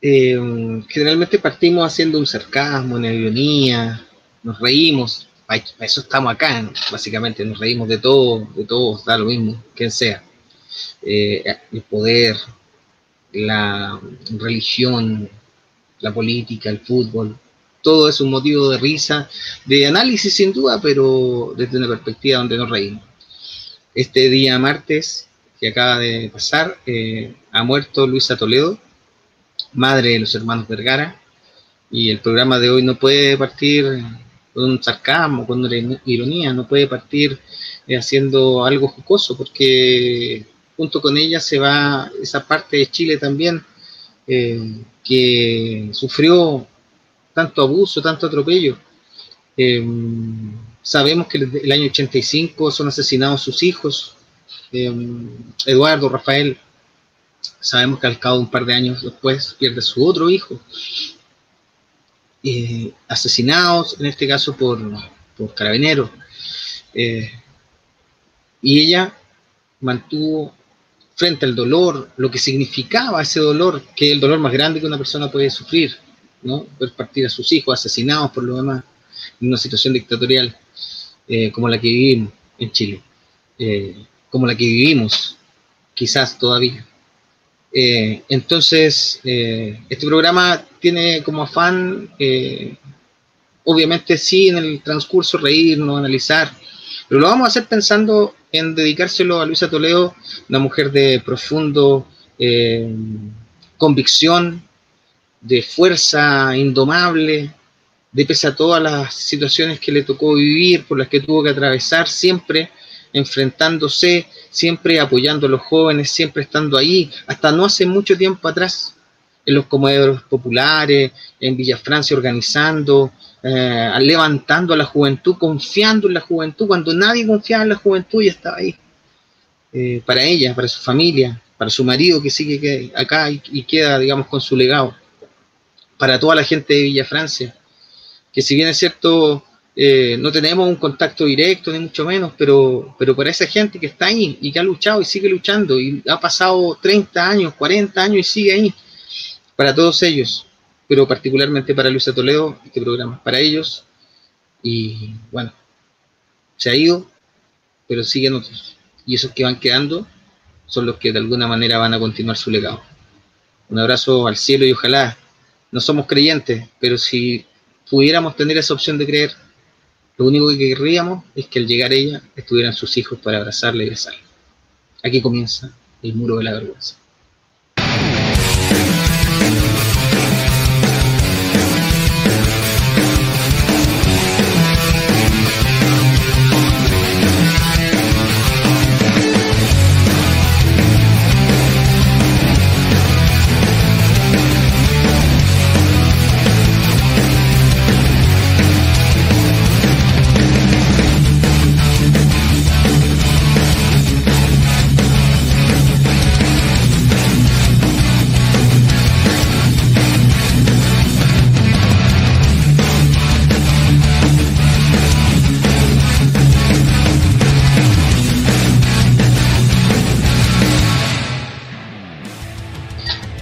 eh, generalmente partimos haciendo un sarcasmo, una ironía, nos reímos, para eso estamos acá, básicamente, nos reímos de todo, de todo, da lo mismo, quien sea. Eh, el poder, la religión, la política, el fútbol, todo es un motivo de risa, de análisis sin duda, pero desde una perspectiva donde nos reímos. Este día martes que acaba de pasar, eh, ha muerto Luisa Toledo, madre de los hermanos Vergara, y el programa de hoy no puede partir con un sarcasmo, con una ironía, no puede partir eh, haciendo algo jocoso, porque junto con ella se va esa parte de Chile también eh, que sufrió tanto abuso, tanto atropello. Em, sabemos que el año 85 son asesinados sus hijos, Eduardo, Rafael, sabemos que al cabo de un par de años después pierde su otro hijo, eh, asesinados, en este caso por, por carabineros. Eh, y ella mantuvo frente al dolor, lo que significaba ese dolor, que es el dolor más grande que una persona puede sufrir, ¿no? Ver partir a sus hijos asesinados por lo demás, en una situación dictatorial eh, como la que vivimos en Chile, como la que vivimos quizás todavía. Eh, entonces, eh, este programa tiene como afán, eh, obviamente sí, en el transcurso reírnos, analizar, pero lo vamos a hacer pensando en dedicárselo a Luisa Toledo, una mujer de profundo convicción, de fuerza indomable, de pese a todas las situaciones que le tocó vivir, por las que tuvo que atravesar, siempre enfrentándose, siempre apoyando a los jóvenes, siempre estando ahí, hasta no hace mucho tiempo atrás, en los comedores populares, en Villa Francia organizando, eh, levantando a la juventud, confiando en la juventud, cuando nadie confiaba en la juventud y estaba ahí. Eh, para ella, para su familia, para su marido que sigue acá y, y, queda, digamos, con su legado. Para toda la gente de Villa Francia, que si bien es cierto, eh, no tenemos un contacto directo, ni mucho menos, pero, pero para esa gente que está ahí y que ha luchado y sigue luchando y ha pasado 30 años, 40 años y sigue ahí, para todos ellos, pero particularmente para Luisa Toledo, este programa es para ellos y bueno, se ha ido, pero siguen otros. Y esos que van quedando son los que de alguna manera van a continuar su legado. Un abrazo al cielo y ojalá no somos creyentes, pero si pudiéramos tener esa opción de creer, lo único que querríamos es que al llegar ella estuvieran sus hijos para abrazarla y besarla. Aquí comienza el muro de la vergüenza.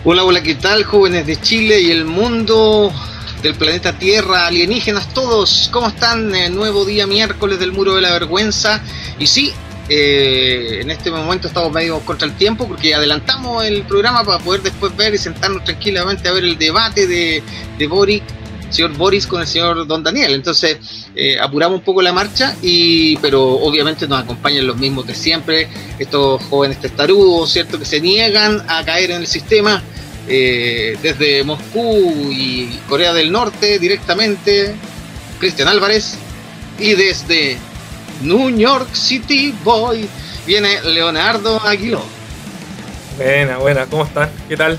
Hola, hola, ¿qué tal jóvenes de Chile y el mundo del planeta Tierra, alienígenas todos? ¿Cómo están? Eh, nuevo día miércoles del Muro de la Vergüenza. Y sí, eh, en este momento estamos medio contra el tiempo porque adelantamos el programa para poder después ver y sentarnos tranquilamente a ver el debate de, de Boris, señor Boris con el señor Don Daniel. Entonces, eh, apuramos un poco la marcha, y, pero obviamente nos acompañan los mismos de siempre, estos jóvenes testarudos, ¿cierto? Que se niegan a caer en el sistema eh, desde Moscú y Corea del Norte directamente, Cristian Álvarez, y desde New York City Boy viene Leonardo Aguiló. Buena, buena, ¿cómo están? ¿Qué tal?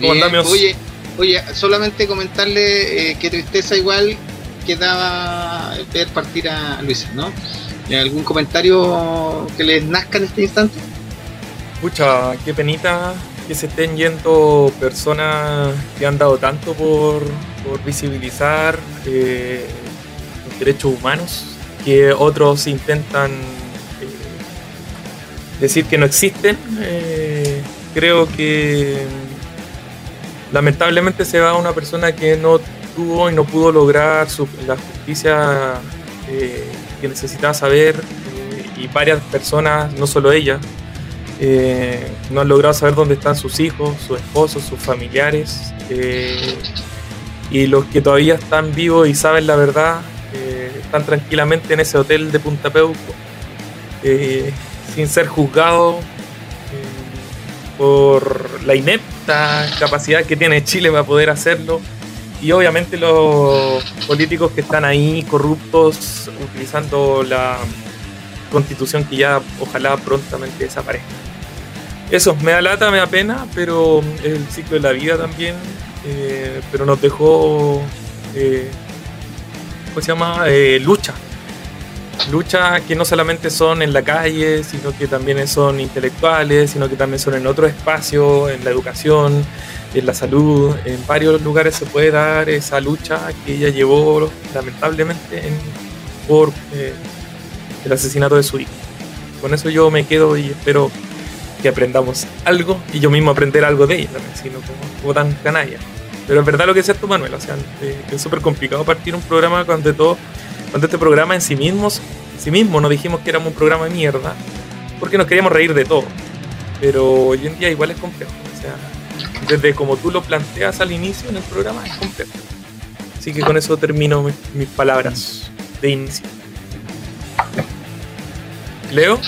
¿Cómo Oye, oye, solamente comentarle eh, que tristeza igual que daba ver partir a Luis, ¿no? ¿Algún comentario que les nazca en este instante? Pucha, qué penita que se estén yendo personas que han dado tanto por, visibilizar eh, los derechos humanos, que otros intentan eh, decir que no existen. Eh, creo que lamentablemente se va una persona que no tuvo y no pudo lograr la justicia que necesitaba saber y varias personas, no solo ella, eh, no han logrado saber dónde están sus hijos, sus esposos, sus familiares. y los que todavía están vivos y saben la verdad, están tranquilamente en ese hotel de Punta Peuco, sin ser juzgados por la inepta capacidad que tiene Chile para poder hacerlo y obviamente los políticos que están ahí corruptos utilizando la constitución que ya ojalá prontamente desaparezca. Eso, me da lata, me da pena, pero es el ciclo de la vida también, eh, pero nos dejó, eh, ¿cómo se llama? Eh, lucha. Lucha que no solamente son en la calle, sino que también son intelectuales, sino que también son en otro espacio, en la educación, en la salud, en varios lugares se puede dar esa lucha que ella llevó lamentablemente por eh, el asesinato de su hijo. Con eso yo me quedo y espero que aprendamos algo y yo mismo aprender algo de ella también, sino como, tan canalla. Pero es verdad lo que es esto, Manuel, o sea, eh, es súper complicado partir un programa cuando todo, cuando este programa en sí mismos, en sí mismo nos dijimos que éramos un programa de mierda, porque nos queríamos reír de todo. Pero hoy en día igual es complejo, o sea, desde como tú lo planteas al inicio en el programa, es completo. Así que con eso termino mis, palabras de inicio. Leo.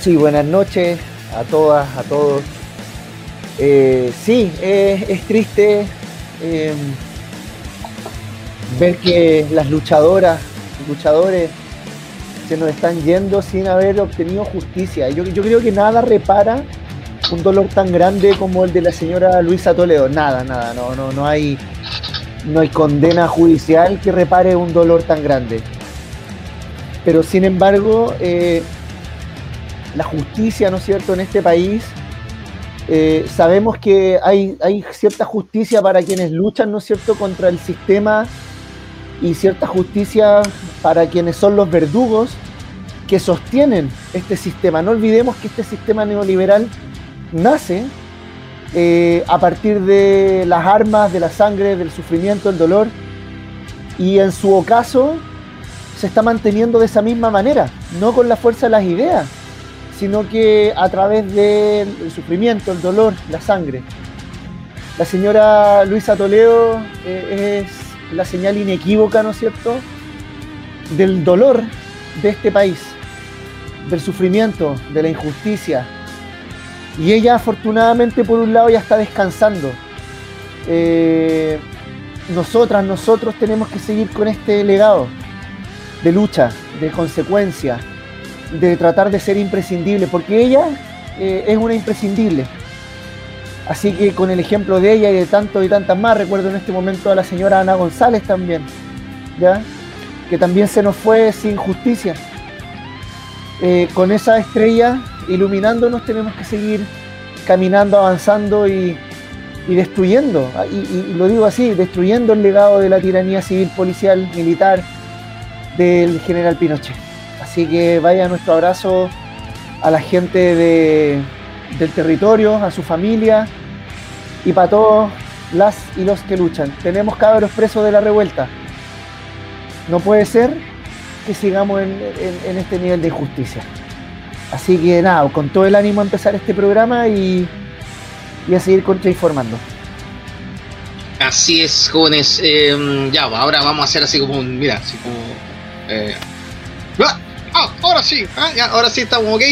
Sí, buenas noches a todas, a todos. Eh, sí, es triste em, ver que las luchadoras, luchadores, se nos están yendo sin haber obtenido justicia. Yo, yo creo que nada repara un dolor tan grande como el de la señora Luisa Toledo. Nada, nada, no, no, no hay, no hay condena judicial que repare un dolor tan grande. Pero sin embargo, eh, la justicia, ¿no es cierto?, en este país, eh, sabemos que hay, hay cierta justicia para quienes luchan, ¿no es cierto?, contra el sistema y cierta justicia para quienes son los verdugos que sostienen este sistema. No olvidemos que este sistema neoliberal nace eh, a partir de las armas, de la sangre, del sufrimiento, del dolor, y en su ocaso se está manteniendo de esa misma manera, no con la fuerza de las ideas, sino que a través del sufrimiento, el dolor, la sangre. La señora Luisa Toledo eh, es la señal inequívoca, ¿no es cierto?, del dolor de este país, del sufrimiento, de la injusticia, y ella afortunadamente por un lado ya está descansando. Eh, nosotras, nosotros tenemos que seguir con este legado de lucha, de consecuencia, de tratar de ser imprescindible, porque ella eh, es una imprescindible. Así que con el ejemplo de ella y de tantos y tantas más, recuerdo en este momento a la señora Ana González también, ¿ya? que también se nos fue sin justicia. Eh, con esa estrella iluminándonos tenemos que seguir caminando, avanzando y, destruyendo, ah, y, lo digo así, destruyendo el legado de la tiranía civil, policial, militar del general Pinochet. Así que vaya nuestro abrazo a la gente del territorio, a su familia y para todos las y los que luchan. Tenemos cabros presos de la revuelta. No puede ser que sigamos en este nivel de injusticia. Así que nada, con todo el ánimo a empezar este programa y, a seguir contrainformando. Así es, jóvenes. Em, ya, ahora vamos a hacer así como un. Mira, así como. Eh, ¡Ah! ¡Ah! ahora sí, ¿ah? ahora sí estamos ok.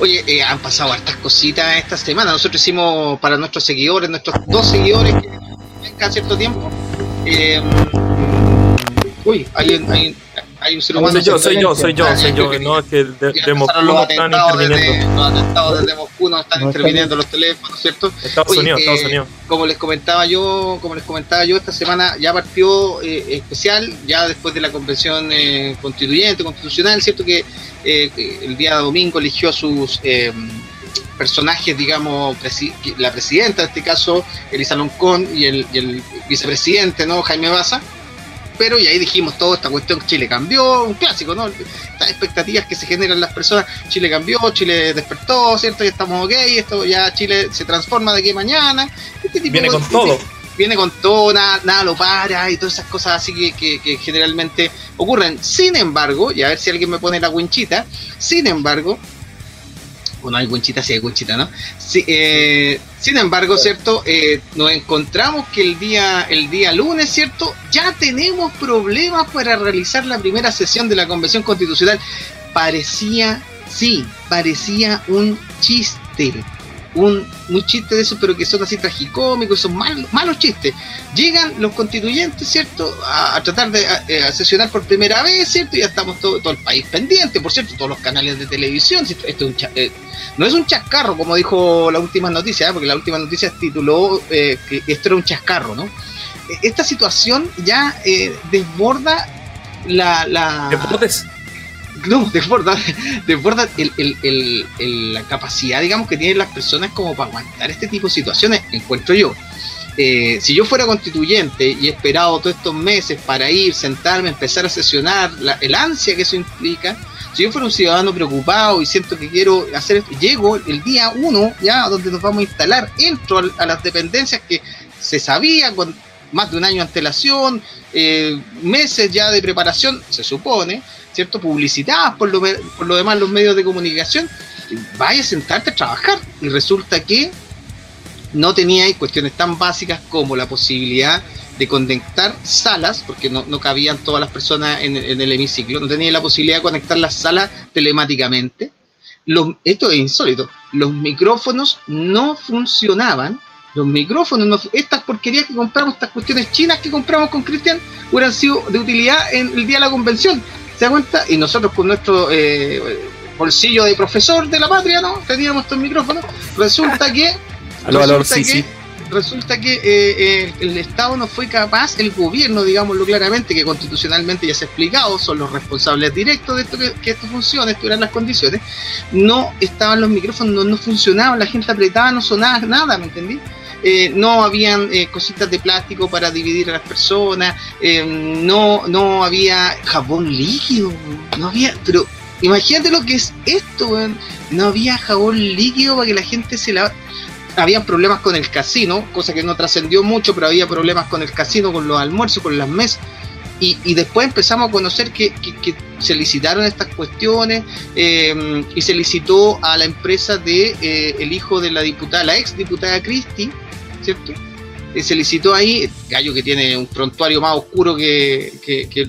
Oye, eh, han pasado hartas cositas esta semana. Nosotros hicimos para nuestros seguidores, nuestros dos seguidores que cada cierto tiempo. Em, uy, hay, hay, hay un ser humano. Soy yo, soy yo, soy yo, soy yo. No, es que de, de Moscú no están interviniendo. los atentados desde Moscú no están interviniendo los teléfonos, ¿cierto? Estados Unidos, eh, Estados Unidos. Como les comentaba yo, como les comentaba yo, esta semana ya partió eh, especial, ya después de la convención eh, constituyente, constitucional, ¿cierto? Que el día domingo eligió a sus personajes, digamos, la presidenta, en este caso, Elisa Loncón, y el, y el vicepresidente, ¿no? Jaime Baza pero y ahí dijimos todo esta cuestión, Chile cambió, un clásico, ¿no? Estas expectativas que se generan las personas, Chile cambió, Chile despertó, ¿cierto? Y estamos ok, esto ya Chile se transforma de aquí a mañana. Este Viene con todo. viene con todo, nada, nada lo para y todas esas cosas así que, que, generalmente ocurren. Sin embargo, y a ver si alguien me pone la winchita, sin embargo, o no hay winchita, sí hay winchita, ¿no? Eh, sin embargo, ¿cierto? Eh, nos encontramos que el día, el día lunes, ¿cierto? Ya tenemos problemas para realizar la primera sesión de la Convención Constitucional. Parecía, sí, parecía un chiste un, un chiste de eso, pero que son así tragicómicos, son malos, malos chistes. Llegan los constituyentes, ¿cierto?, a, tratar de a, sesionar por primera vez, ¿cierto? Y ya estamos todo, todo el país pendiente, por cierto, todos los canales de televisión. Esto, eh, no es un chascarro, como dijo la última noticia, ¿eh? porque la última noticia tituló eh, que esto era un chascarro, ¿no? Esta situación ya desborda la... la no, desborda, desborda la capacidad, digamos, que tienen las personas como para aguantar este tipo de situaciones, encuentro yo. Eh, si yo fuera constituyente y he esperado todos estos meses para ir, sentarme, empezar a sesionar, el ansia que eso implica, si yo fuera un ciudadano preocupado y siento que quiero hacer esto, llego el día uno, ya donde nos vamos a instalar, entro a, las dependencias que se sabía con más de un año de antelación, eh, meses ya de preparación, se supone, ¿cierto? Publicitadas por lo, por demás los medios de comunicación, vaya a sentarte a trabajar. Y resulta que no tenía cuestiones tan básicas como la posibilidad de conectar salas, porque no, cabían todas las personas en, el hemiciclo, no tenía la posibilidad de conectar las salas telemáticamente. Los, esto es insólito, los micrófonos no funcionaban, los micrófonos, no, estas porquerías que compramos, estas cuestiones chinas que compramos con Cristian, hubieran sido de utilidad en el día de la convención. ¿Se da cuenta? Y nosotros con nuestro eh, bolsillo de profesor de la patria, ¿no? Teníamos estos micrófonos. Resulta que. resulta, que resulta que eh, el Estado no fue capaz, el gobierno, digámoslo claramente, que constitucionalmente ya se ha explicado, son los responsables directos de esto que, esto funcione, esto eran las condiciones, no estaban los micrófonos, no, no funcionaban, la gente apretaba, no sonaba nada, ¿me entendí? Eh, no habían eh, cositas de plástico para dividir a las personas, eh, no, no había jabón líquido, no había, pero imagínate lo que es esto, no había jabón líquido para que la gente se la... Habían problemas con el casino, cosa que no trascendió mucho, pero había problemas con el casino, con los almuerzos, con las mesas. Y, después empezamos a conocer que, se licitaron estas cuestiones y se licitó a la empresa de el hijo de la diputada, la ex diputada Cristi, ¿cierto? Y se licitó ahí, gallo que tiene un prontuario más oscuro que, que, que,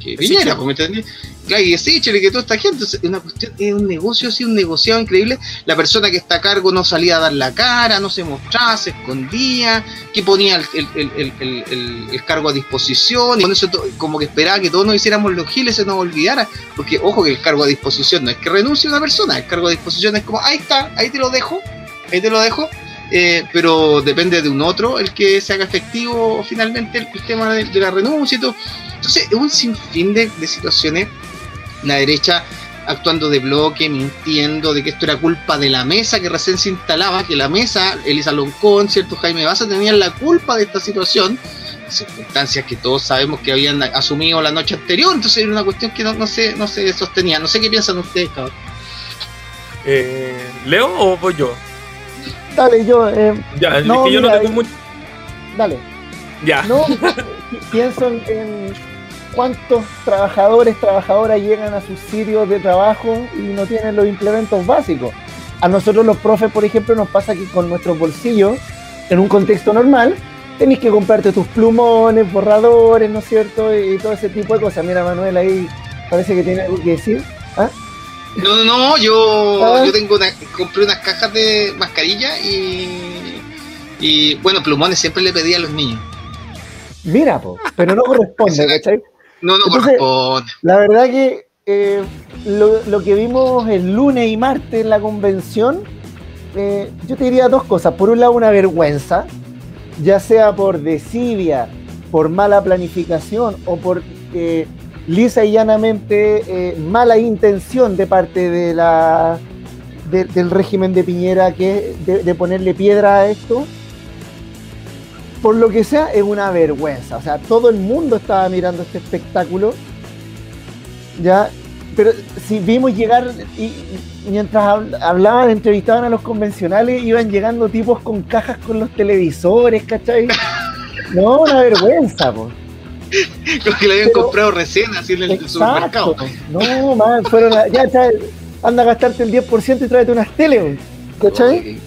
que, Piñera, ¿me entendí? Claro, y Sichel y que toda esta gente, es, una cuestión, es un negocio así, un negociado increíble. La persona que está a cargo no salía a dar la cara, no se mostraba, se escondía, que ponía el, el, el, el cargo a disposición, y con eso como que esperaba que todos nos hiciéramos los giles, se nos olvidara, porque ojo que el cargo a disposición no es que renuncie una persona, el cargo a disposición es como, ahí está, ahí te lo dejo, ahí te lo dejo, eh, pero depende de un otro el que se haga efectivo finalmente el, tema de, la renuncia y todo. Entonces, es un sinfín de, situaciones. La derecha actuando de bloque, mintiendo de que esto era culpa de la mesa que recién se instalaba, que la mesa, Elisa Loncón, cierto Jaime Baza, tenían la culpa de esta situación, circunstancias que todos sabemos que habían asumido la noche anterior, entonces era una cuestión que no, no, se, no se sostenía. No sé qué piensan ustedes. Eh, ¿Leo o voy yo? Dale, yo. Eh, ya, no, que yo no tengo mucho. Dale. Ya. No, pienso en, cuántos trabajadores, trabajadoras llegan a sus sitios de trabajo y no tienen los implementos básicos. A nosotros los profes, por ejemplo, nos pasa que con nuestros bolsillos, en un contexto normal, tenés que comprarte tus plumones, borradores, ¿no es cierto? Y, todo ese tipo de cosas. Mira, Manuel ahí parece que tiene algo que decir. ¿Ah? No, no, no, yo, yo tengo una, compré unas cajas de mascarilla y, y bueno, plumones siempre le pedí a los niños. Mira, pero no corresponde, ¿cachai? No, no corresponde. La verdad que eh, lo, que vimos el lunes y martes en la convención, eh, yo te diría dos cosas. Por un lado, una vergüenza, ya sea por desidia, por mala planificación o por eh, lisa y llanamente eh, mala intención de parte de la, del régimen de Piñera que de, ponerle piedra a esto. Por lo que sea, es una vergüenza. O sea, todo el mundo estaba mirando este espectáculo. Ya, pero si vimos llegar y, mientras hablaban, entrevistaban a los convencionales, iban llegando tipos con cajas con los televisores, ¿cachai? No, una vergüenza, po. Como que lo habían comprado recién, así en el supermercado. No, man, fueron a, ya, ya, anda a gastarte el 10% y tráete unas tele, ¿cachai?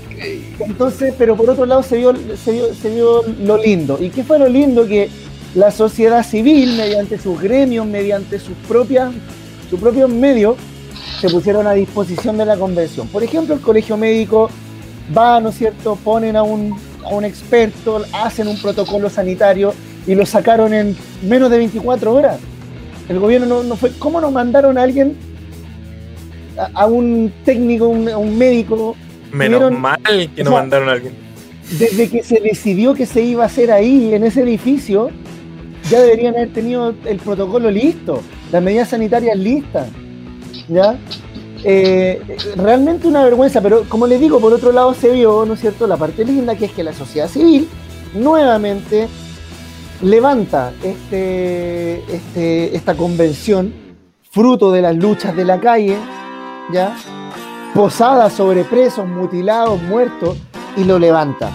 Entonces, pero por otro lado se vio, se, vio, se vio lo lindo. ¿Y qué fue lo lindo? Que la sociedad civil, mediante sus gremios, mediante sus propias, sus propios medios, se pusieron a disposición de la convención. Por ejemplo, el colegio médico va, ¿no es cierto?, ponen a un, a un experto, hacen un protocolo sanitario y lo sacaron en menos de 24 horas. El gobierno no, fue. ¿Cómo nos mandaron a alguien, a, un técnico, a un médico? Menos mal que nos mandaron a alguien. Desde que se decidió que se iba a hacer ahí, en ese edificio, ya deberían haber tenido el protocolo listo, las medidas sanitarias listas. ¿Ya? Eh, realmente una vergüenza, pero como les digo, por otro lado se vio, ¿no es cierto?, la parte linda que es que la sociedad civil nuevamente levanta este, este, esta convención, fruto de las luchas de la calle, ¿ya? posada sobre presos, mutilados, muertos, y lo levanta.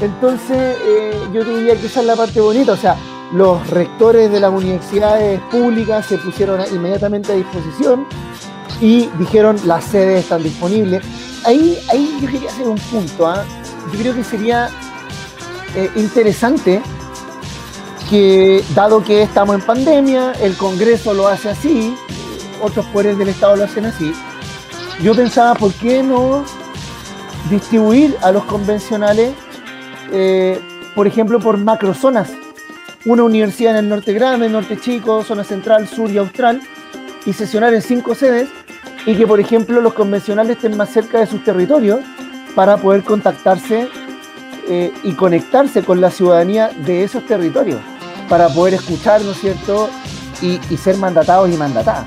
Entonces, eh, yo diría que esa es la parte bonita, o sea, los rectores de las universidades públicas se pusieron inmediatamente a disposición y dijeron las sedes están disponibles. Ahí, ahí yo quería hacer un punto, ¿ah? yo creo que sería eh, interesante que dado que estamos en pandemia, el Congreso lo hace así, otros poderes del Estado lo hacen así, yo pensaba, ¿por qué no distribuir a los convencionales, eh, por ejemplo, por macrozonas? Una universidad en el norte grande, norte chico, zona central, sur y austral, y sesionar en cinco sedes, y que, por ejemplo, los convencionales estén más cerca de sus territorios para poder contactarse eh, y conectarse con la ciudadanía de esos territorios para poder escuchar, ¿no es cierto? Y, ser mandatados y mandatadas.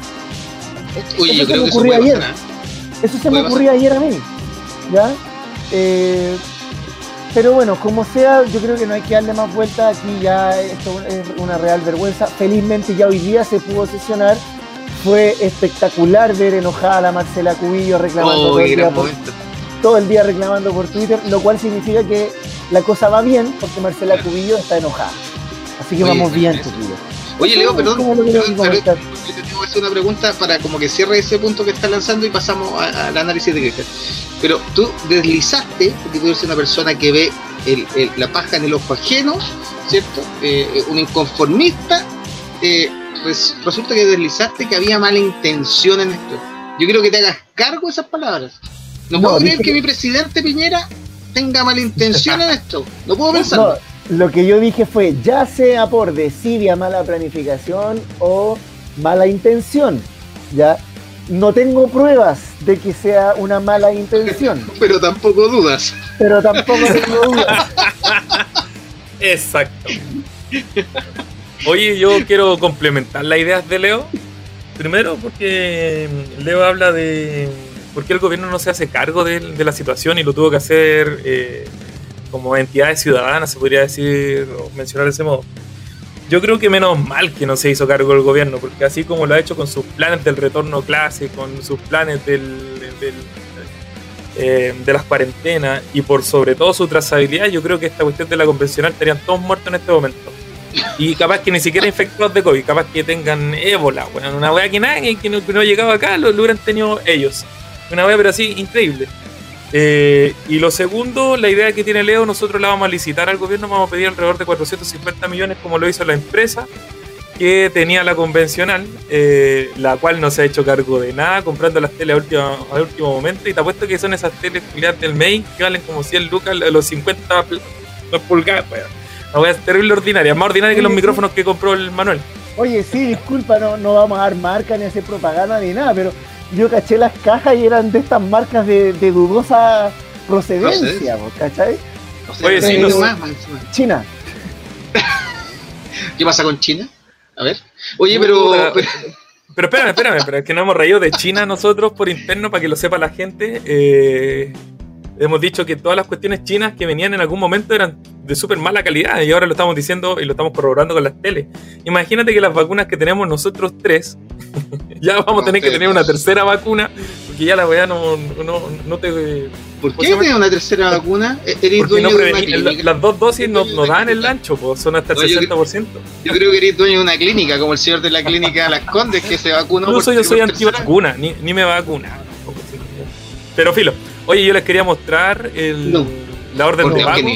Oye, eso yo creo me que ocurrió eso ayer. Eso se me ocurrió ayer a mí. ¿Ya? Eh, pero bueno, como sea, yo creo que no hay que darle más vuelta. Aquí ya esto es una real vergüenza. Felizmente ya hoy día se pudo sesionar. Fue espectacular ver enojada a la Marcela Cubillo reclamando todo, el día por, todo el día reclamando por Twitter, lo cual significa que la cosa va bien porque Marcela Cubillo está enojada. Así que vamos bien, Oye, Leo, perdón, pero, te tengo que hacer una pregunta para como que cierre ese punto que estás lanzando y pasamos al análisis de Cristian. Pero tú deslizaste, porque tú eres una persona que ve la paja en el ojo ajeno, ¿cierto? Eh, un inconformista, eh, resulta que deslizaste que había mala intención en esto. Yo quiero que te hagas cargo de esas palabras. No, puedo creer que, mi presidente Piñera tenga mala intención en esto. No puedo pensar lo que yo dije fue, ya sea por desidia, mala planificación o mala intención, ¿ya? No tengo pruebas de que sea una mala intención. Pero tampoco dudas. Pero tampoco tengo dudas. Exacto. Oye, yo quiero complementar las ideas de Leo. Primero porque Leo habla de por qué el gobierno no se hace cargo de, la situación y lo tuvo que hacer eh, como entidades ciudadanas, se podría decir o mencionar de ese modo. Yo creo que menos mal que no se hizo cargo el gobierno, porque así como lo ha hecho con sus planes del retorno a con sus planes del, eh, de las cuarentenas y por sobre todo su trazabilidad, yo creo que esta cuestión de la convencional estarían todos muertos en este momento. Y capaz que ni siquiera infectados de COVID, capaz que tengan ébola, bueno, una wea que nadie que no, que no ha llegado acá lo, lo hubieran tenido ellos. Una wea pero así increíble. Eh, y lo segundo, la idea que tiene Leo, nosotros la vamos a licitar al gobierno, vamos a pedir alrededor de 450 millones, como lo hizo la empresa que tenía la convencional, eh, la cual no se ha hecho cargo de nada, comprando las teles a, último momento. Y te apuesto que son esas teles del main que valen como 100 lucas, los 50 pulgadas. Pues. La voy a terrible ordinaria, más ordinaria que los micrófonos que compró el Manuel. Oye, sí, disculpa, no, no vamos a dar marca ni hacer propaganda ni nada, pero yo caché las cajas y eran de estas marcas de, dudosa procedencia, ¿cachai? Oye, sí, no China. ¿Qué pasa con China? A ver. Oye, pero, pero... espérame, espérame, pero es que no hemos reído de China nosotros por interno para que lo sepa la gente. Eh, hemos dicho que todas las cuestiones chinas que venían en algún momento eran de súper mala calidad y ahora lo estamos diciendo y lo estamos corroborando con las teles. Imagínate que las vacunas que tenemos nosotros tres ya vamos a tener que tener una tercera vacuna, porque ya la weá no, no, no te. ¿Por qué tiene una tercera vacuna? E-, ¿Eres dueño de una clínica? Las dos dosis no, no dan el ancho, pues, son hasta el 60%. Yo, creo que eres dueño de una clínica, como el señor de la clínica Las Condes, que se vacunó. Incluso yo soy antivacuna, ni, ni me vacuna. Pero filo, oye, yo les quería mostrar el, la orden de pago.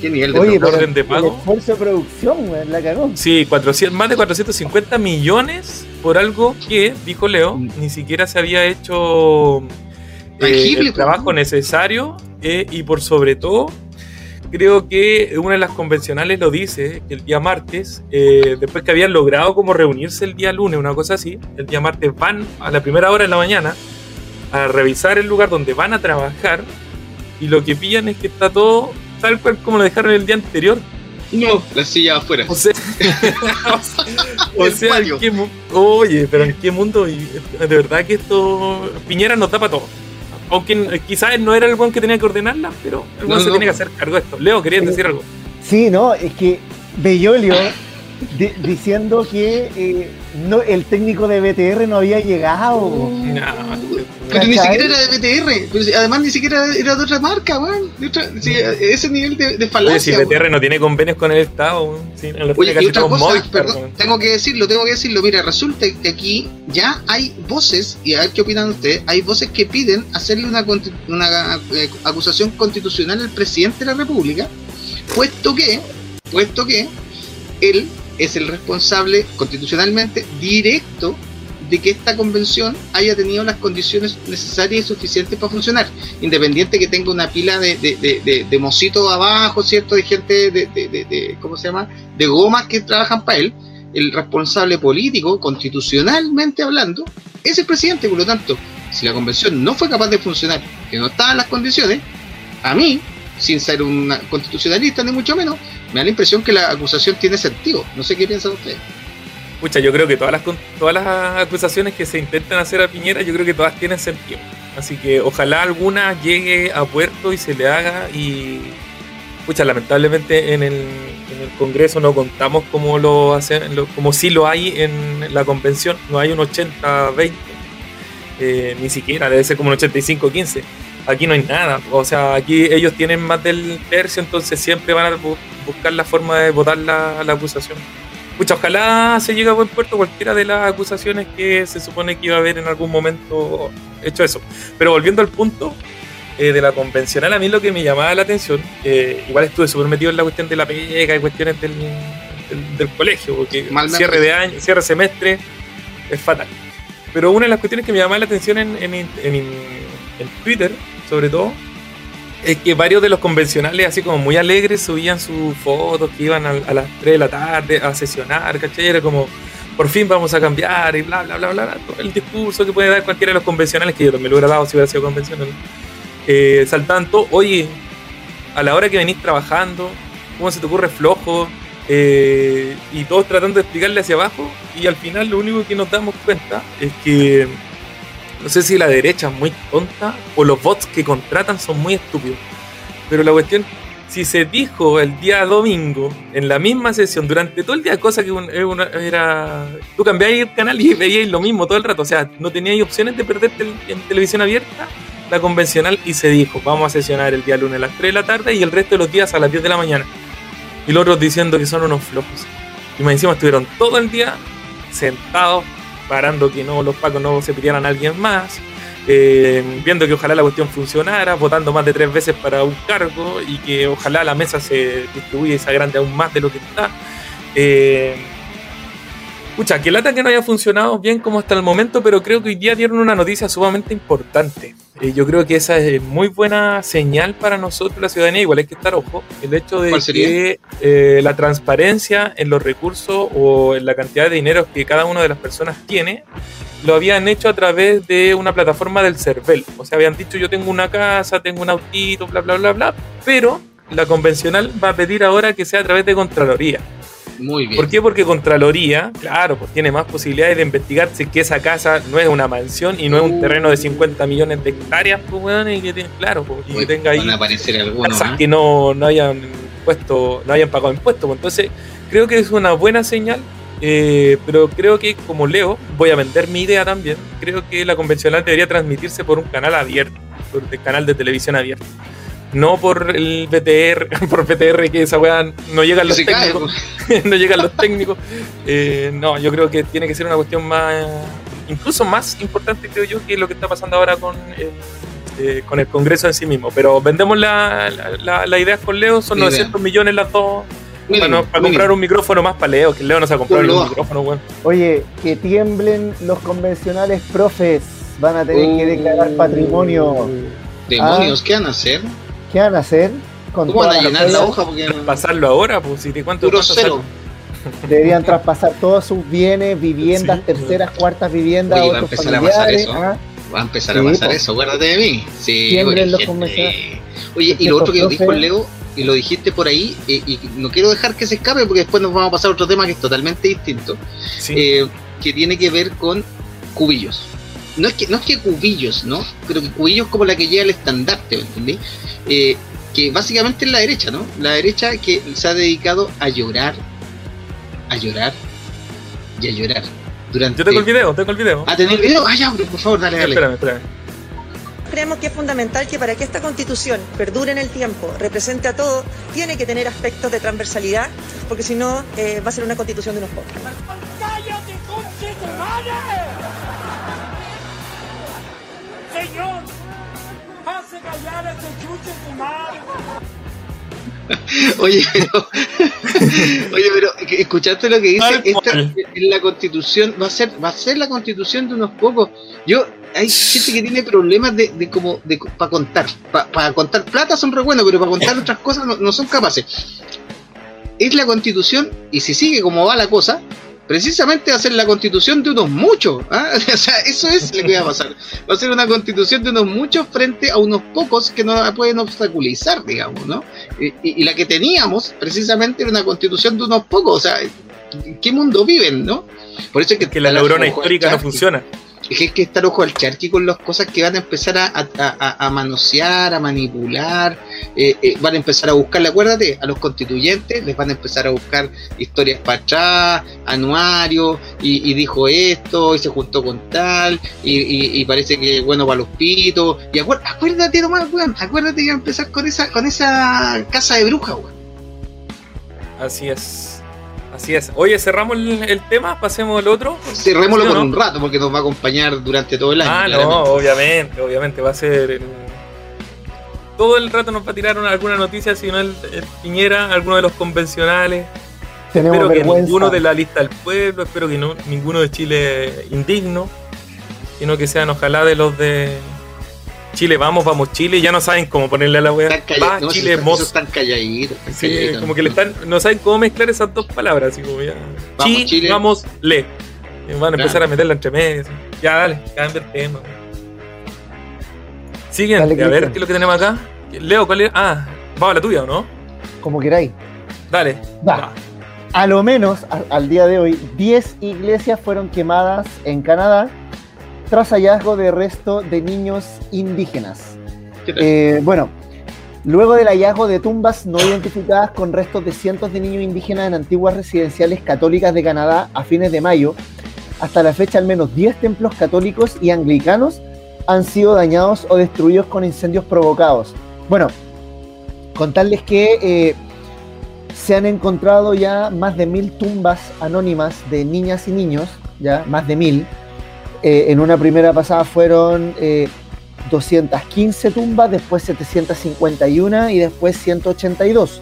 ¿Qué nivel de Oye, orden de pago? El esfuerzo de producción, la cagó. Sí, 400, más de 450 millones por algo que, dijo Leo, mm. ni siquiera se había hecho eh, el trabajo necesario eh, y por sobre todo creo que una de las convencionales lo dice, que el día martes, eh, después que habían logrado como reunirse el día lunes, una cosa así, el día martes van a la primera hora de la mañana a revisar el lugar donde van a trabajar y lo que pillan es que está todo tal cual como lo dejaron el día anterior. No, la silla afuera. O sea, o sea oye, pero en qué mundo, de verdad que esto, Piñera nos tapa todo. Aunque quizás no era el buen que tenía que ordenarla, pero el buen se tiene que hacer cargo de esto. Leo, ¿querías decir algo? Sí, no, es que Bellolio diciendo que eh, no, el técnico de BTR no había llegado. Pero ni siquiera era de BTR, además ni siquiera era de otra marca, weón. ese nivel de, de falacia. si BTR no tiene convenios con el Estado, Oye, y otra cosa, perdón, tengo que decirlo, tengo que decirlo. Mira, resulta que aquí ya hay voces, y a ver qué opinan ustedes, hay voces que piden hacerle una, una eh, acusación constitucional al presidente de la República, puesto que, puesto que él es el responsable constitucionalmente directo de que esta convención haya tenido las condiciones necesarias y suficientes para funcionar, independiente que tenga una pila de, de, de, mocitos abajo, ¿cierto? De gente de, ¿cómo se llama? De gomas que trabajan para él, el responsable político, constitucionalmente hablando, es el presidente, por lo tanto, si la convención no fue capaz de funcionar, que no estaban las condiciones, a mí, sin ser un constitucionalista ni mucho menos, me da la impresión que la acusación tiene sentido. No sé qué piensan ustedes. Pucha, yo creo que todas las, todas las acusaciones que se intentan hacer a Piñera, yo creo que todas tienen sentido. Así que ojalá alguna llegue a puerto y se le haga y... Pucha, lamentablemente en el, en el Congreso no contamos como lo hacen, como si lo hay en la convención, no hay un 80-20, eh, ni siquiera, debe ser como un 85-15 aquí no hay nada. O sea, aquí ellos tienen más del tercio, entonces siempre van a buscar la forma de votar la, acusación. Pucha, ojalá se llegue a buen puerto cualquiera de las acusaciones que se supone que iba a haber en algún momento hecho eso. Pero volviendo al punto eh, de la convencional, a mí lo que me llamaba la atención, igual estuve súper metido en la cuestión de la pega y cuestiones del, del, colegio, porque cierre de año, cierre semestre es fatal. Pero una de las cuestiones que me llamaba la atención en, en, en, en Twitter sobre todo, es que varios de los convencionales, así como muy alegres, subían sus fotos que iban a, las 3 de la tarde a sesionar, ¿cachai? Era como, por fin vamos a cambiar y bla, bla, bla, bla, todo el discurso que puede dar cualquiera de los convencionales, que yo también lo hubiera dado si hubiera sido convencional. Eh, saltando, oye, a la hora que venís trabajando, ¿cómo se te ocurre flojo? Eh, y todos tratando de explicarle hacia abajo, y al final lo único que nos damos cuenta es que no sé si la derecha es muy tonta o los bots que contratan son muy estúpidos. Pero la cuestión, si se dijo el día domingo, en la misma sesión, durante todo el día, cosa que era. Tú cambiabas el canal y veías lo mismo todo el rato. O sea, no tenías opciones de perderte en televisión abierta la convencional y se dijo, vamos a sesionar el día lunes a las 3 de la tarde y el resto de los días a las 10 de la mañana. Y los otros diciendo que son unos flojos. Y más encima estuvieron todo el día sentados parando que no los pacos no se pidieran a alguien más, eh, viendo que ojalá la cuestión funcionara, votando más de tres veces para un cargo y que ojalá la mesa se distribuya y se agrande aún más de lo que está. Eh, Pucha, que lata que no haya funcionado bien como hasta el momento, pero creo que hoy día dieron una noticia sumamente importante. Eh, yo creo que esa es muy buena señal para nosotros, la ciudadanía. Igual hay que estar ojo. El hecho de que eh, la transparencia en los recursos o en la cantidad de dinero que cada una de las personas tiene, lo habían hecho a través de una plataforma del CERVEL. O sea, habían dicho yo tengo una casa, tengo un autito, bla, bla, bla, bla. Pero la convencional va a pedir ahora que sea a través de Contraloría. Muy bien. ¿Por qué? Porque Contraloría, claro, pues tiene más posibilidades de investigar si que esa casa no es una mansión y no es un uh. terreno de 50 millones de hectáreas, pues, bueno, y que, claro, pues, y que tenga ahí. Van a aparecer algunos. ¿eh? que no, no hayan puesto, no hayan pagado impuestos. Pues, entonces, creo que es una buena señal eh, pero creo que como leo, voy a vender mi idea también, creo que la convencional debería transmitirse por un canal abierto, por el canal de televisión abierto. No por el BTR, por BTR que esa weá no llegan los técnicos. no llegan los técnicos. Eh, no, yo creo que tiene que ser una cuestión más, incluso más importante, creo yo, que lo que está pasando ahora con el, eh, con el Congreso en sí mismo. Pero vendemos la, la, la idea con Leo, son 900 millones las dos para, comprar un micrófono más para Leo, que Leo no se ha comprado un micrófono, weón. Oye, que tiemblen los convencionales profes. Van a tener que declarar uh. patrimonio. Demonios, ¿qué van a hacer? ¿Qué van a hacer? Con ¿Cómo van a llenar la hoja? Porque Pasarlo ahora, pues, si te cuánto cero. Deberían traspasar todos sus bienes, viviendas, terceras, cuartas viviendas. Oye, va a empezar a pasar eso. ¿ah? Va a empezar a pasar eso, acuérdate de mí. Sí, oye, los. Oye, y lo otro que dijo Leo, y lo dijiste por ahí, eh, y no quiero dejar que se escape porque después nos vamos a pasar a otro tema que es totalmente distinto, eh, que tiene que ver con cubillos. No es que no es que cubillos, ¿no? Pero que cubillos como la que lleva el estandarte, ¿me entendí? Eh, que básicamente es la derecha, ¿no? La derecha que se ha dedicado a llorar, a llorar y a llorar. Durante... Yo tengo el video, tengo el video. Ah, ¿tenés el video? Ah, ya, por favor, dale, dale. Espérame, espérame creemos que es fundamental que para que esta constitución perdure en el tiempo, represente a todo, tiene que tener aspectos de transversalidad, porque si no eh, va a ser una constitución de unos pocos. ¡Cállate, Señor, Oye, pero, oye, pero escuchaste lo que dice, esta es la constitución, va a ser, va a ser la constitución de unos pocos. Yo hay gente que tiene problemas de, de como de para contar. Para contar plata son re buenos, pero para contar otras cosas no, son capaces. Es la constitución, y si sigue como va la cosa, precisamente va a ser la constitución de unos muchos. ¿ah? O sea, eso es lo que va a pasar. Va a ser una constitución de unos muchos frente a unos pocos que no la pueden obstaculizar, digamos, ¿no? Y, la que teníamos, precisamente, era una constitución de unos pocos. O sea, ¿en qué mundo viven, no? Por eso es que, que la neurona histórica no funciona hay que estar ojo al charqui con las cosas que van a empezar a, manosear, a manipular, eh, eh, van a empezar a buscar, acuérdate, a los constituyentes les van a empezar a buscar historias para atrás, anuarios, y, dijo esto, y se juntó con tal, y, parece que bueno para los pitos, y acuérdate nomás, weón, acuérdate que va a empezar con esa, con esa casa de bruja, weón. Así es. Así es. Oye, cerramos el, tema, pasemos al otro. Cerrémoslo por un rato porque nos va a acompañar durante todo el año. Ah, no, obviamente, obviamente va a ser. Todo el rato nos va a tirar alguna noticia, si no el, Piñera, alguno de los convencionales. espero que ninguno de la lista del pueblo, espero que no, ninguno de Chile indigno, sino que sean ojalá de los de Chile, vamos, vamos Chile, ya no saben cómo ponerle a la wea. Va, Chile, están, están calladitos. sí, como que le están, no saben cómo mezclar esas dos palabras, así como ya. Vamos, Chile. vamos, le. van a empezar a meterla entre medias. Ya, dale, cambia el tema. Siguiente, a ver qué es lo que tenemos acá. Leo, ¿cuál es? Ah, va a la tuya, ¿o no? Como queráis. Dale. Va. A lo menos, al día de hoy, 10 iglesias fueron quemadas en Canadá tras hallazgo de resto de niños indígenas. Eh, bueno, luego del hallazgo de tumbas no identificadas con restos de cientos de niños indígenas en antiguas residenciales católicas de Canadá a fines de mayo, hasta la fecha al menos 10 templos católicos y anglicanos han sido dañados o destruidos con incendios provocados. Bueno, contarles que eh, se han encontrado ya más de mil tumbas anónimas de niñas y niños, ya más de mil, eh, en una primera pasada fueron 215 eh, tumbas, después 751 y después 182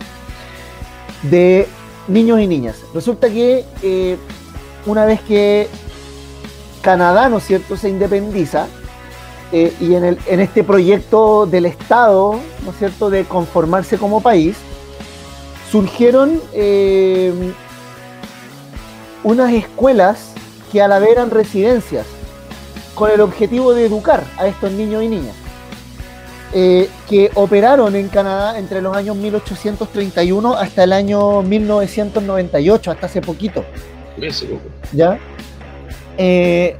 de niños y niñas. Resulta que eh, una vez que Canadá, ¿no cierto?, se independiza, y en, el, en, este proyecto del Estado, ¿no es cierto?, de conformarse como país, surgieron unas escuelas que a la vez eran residencias con el objetivo de educar a estos niños y niñas, eh, que operaron en Canadá entre los años 1831 hasta el año 1998, hasta hace poquito. ¿Ya? Eh,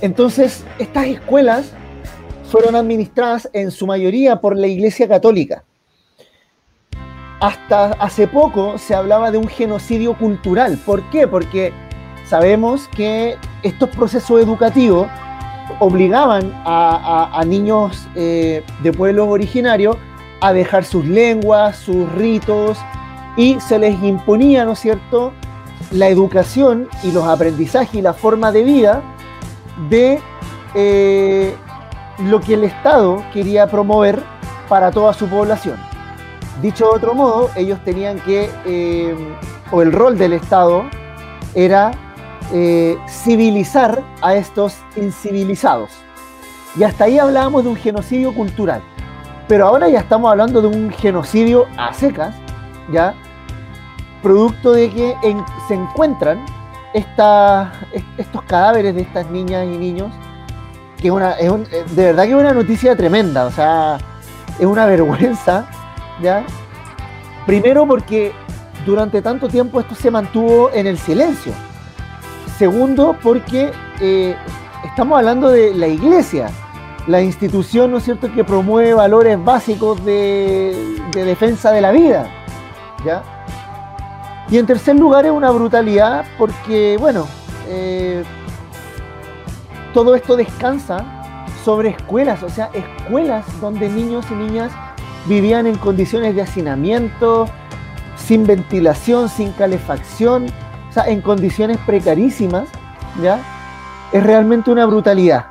entonces, estas escuelas fueron administradas en su mayoría por la Iglesia Católica. hasta hace poco se hablaba de un genocidio cultural. ¿Por qué? Porque sabemos que estos procesos educativos obligaban a, niños eh, de pueblos originarios a dejar sus lenguas, sus ritos, y se les imponía, ¿no es cierto?, la educación y los aprendizajes y la forma de vida de eh, lo que el Estado quería promover para toda su población. Dicho de otro modo, ellos tenían que, eh, o el rol del Estado era eh, civilizar a estos incivilizados. Y hasta ahí hablábamos de un genocidio cultural. Pero ahora ya estamos hablando de un genocidio a secas, ¿ya? Producto de que se encuentran estos cadáveres de estas niñas y niños, que una, es de verdad que es una noticia tremenda, o sea, es una vergüenza, ¿ya? Primero porque durante tanto tiempo esto se mantuvo en el silencio. Segundo, porque eh, estamos hablando de la iglesia, la institución, ¿no es cierto?, que promueve valores básicos de, defensa de la vida. ¿ya? Y en tercer lugar es una brutalidad porque, bueno, eh, todo esto descansa sobre escuelas, o sea, escuelas donde niños y niñas vivían en condiciones de hacinamiento, sin ventilación, sin calefacción, en condiciones precarísimas, ¿ya? Es realmente una brutalidad.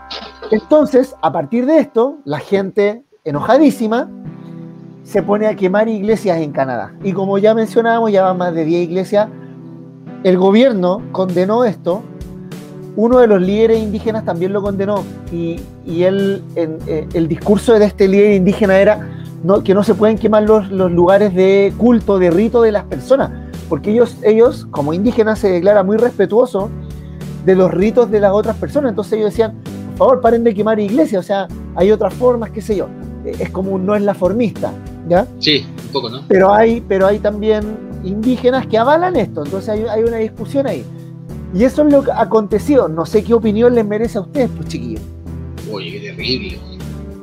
Entonces, a partir de esto, la gente enojadísima se pone a quemar iglesias en Canadá. Y como ya mencionábamos, ya van más de 10 iglesias. El gobierno condenó esto. Uno de los líderes indígenas también lo condenó. Y, él, en, eh, el discurso de este líder indígena era que no se pueden quemar los lugares de culto, de rito de las personas porque ellos, ellos como indígenas se declaran muy respetuosos de los ritos de las otras personas. Entonces ellos decían, por favor, paren de quemar iglesias, o sea, hay otras formas, qué sé yo. Eh, es como no es la formista, ¿ya? Sí, un poco, ¿no? Pero hay, pero hay también indígenas que avalan esto, entonces hay, hay una discusión ahí. Y eso es lo que aconteció. No sé qué opinión les merece a ustedes, pues chiquillos. Oye, qué terrible.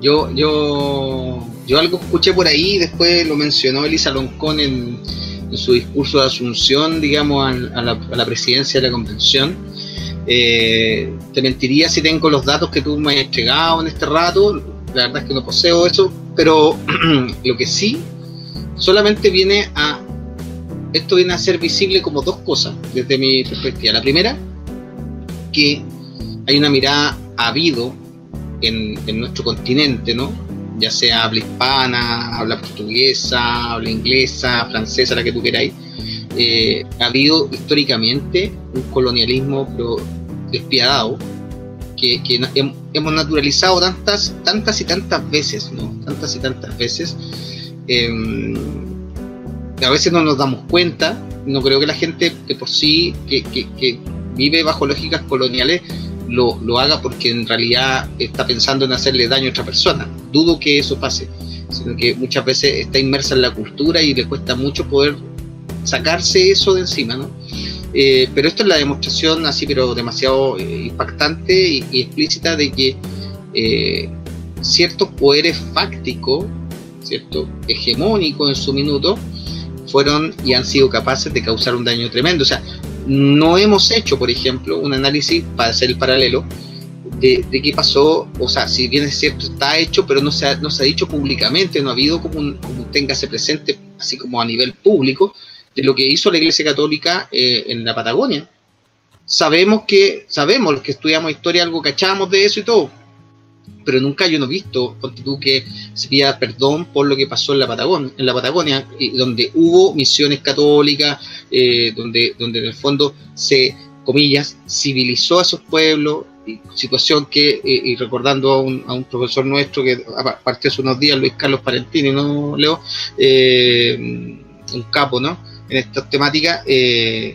Yo, yo, yo algo escuché por ahí, después lo mencionó Elisa Loncón en, su discurso de asunción, digamos, a, la, presidencia de la convención. Eh, te mentiría si tengo los datos que tú me has entregado en este rato, la verdad es que no poseo eso, pero lo que sí, solamente viene a, esto viene a ser visible como dos cosas desde mi perspectiva. La primera, que hay una mirada habido en nuestro continente, ¿no? Ya sea habla hispana, habla portuguesa, habla inglesa, francesa, la que tú queráis, eh, ha habido históricamente un colonialismo pero despiadado que, hemos naturalizado tantas, tantas y tantas veces, ¿no? Tantas y tantas veces. Em, a veces no nos damos cuenta, no creo que la gente que por sí, que, que vive bajo lógicas coloniales, lo, lo, haga porque en realidad está pensando en hacerle daño a otra persona. Dudo que eso pase, sino que muchas veces está inmersa en la cultura y le cuesta mucho poder sacarse eso de encima, ¿no? Eh, pero esto es la demostración así, pero demasiado eh, impactante y, explícita de que eh, ciertos poderes fácticos, cierto, hegemónicos en su minuto, fueron y han sido capaces de causar un daño tremendo. O sea, no hemos hecho, por ejemplo, un análisis para hacer el paralelo de, qué pasó, o sea, si bien es cierto, está hecho, pero no se ha, no se ha dicho públicamente, no ha habido como un, como téngase presente, así como a nivel público, de lo que hizo la Iglesia Católica eh, en la Patagonia. Sabemos que, sabemos los que estudiamos historia, algo cachamos de eso y todo, pero nunca yo no he visto, que se pida perdón por lo que pasó en la Patagonia, en la Patagonia donde hubo misiones católicas, eh, donde, donde en el fondo se, comillas, civilizó a esos pueblos, situación que, eh, y recordando a un, a un, profesor nuestro que partió hace unos días, Luis Carlos Parentini, ¿no, Leo? Eh, un capo, ¿no? En estas temáticas,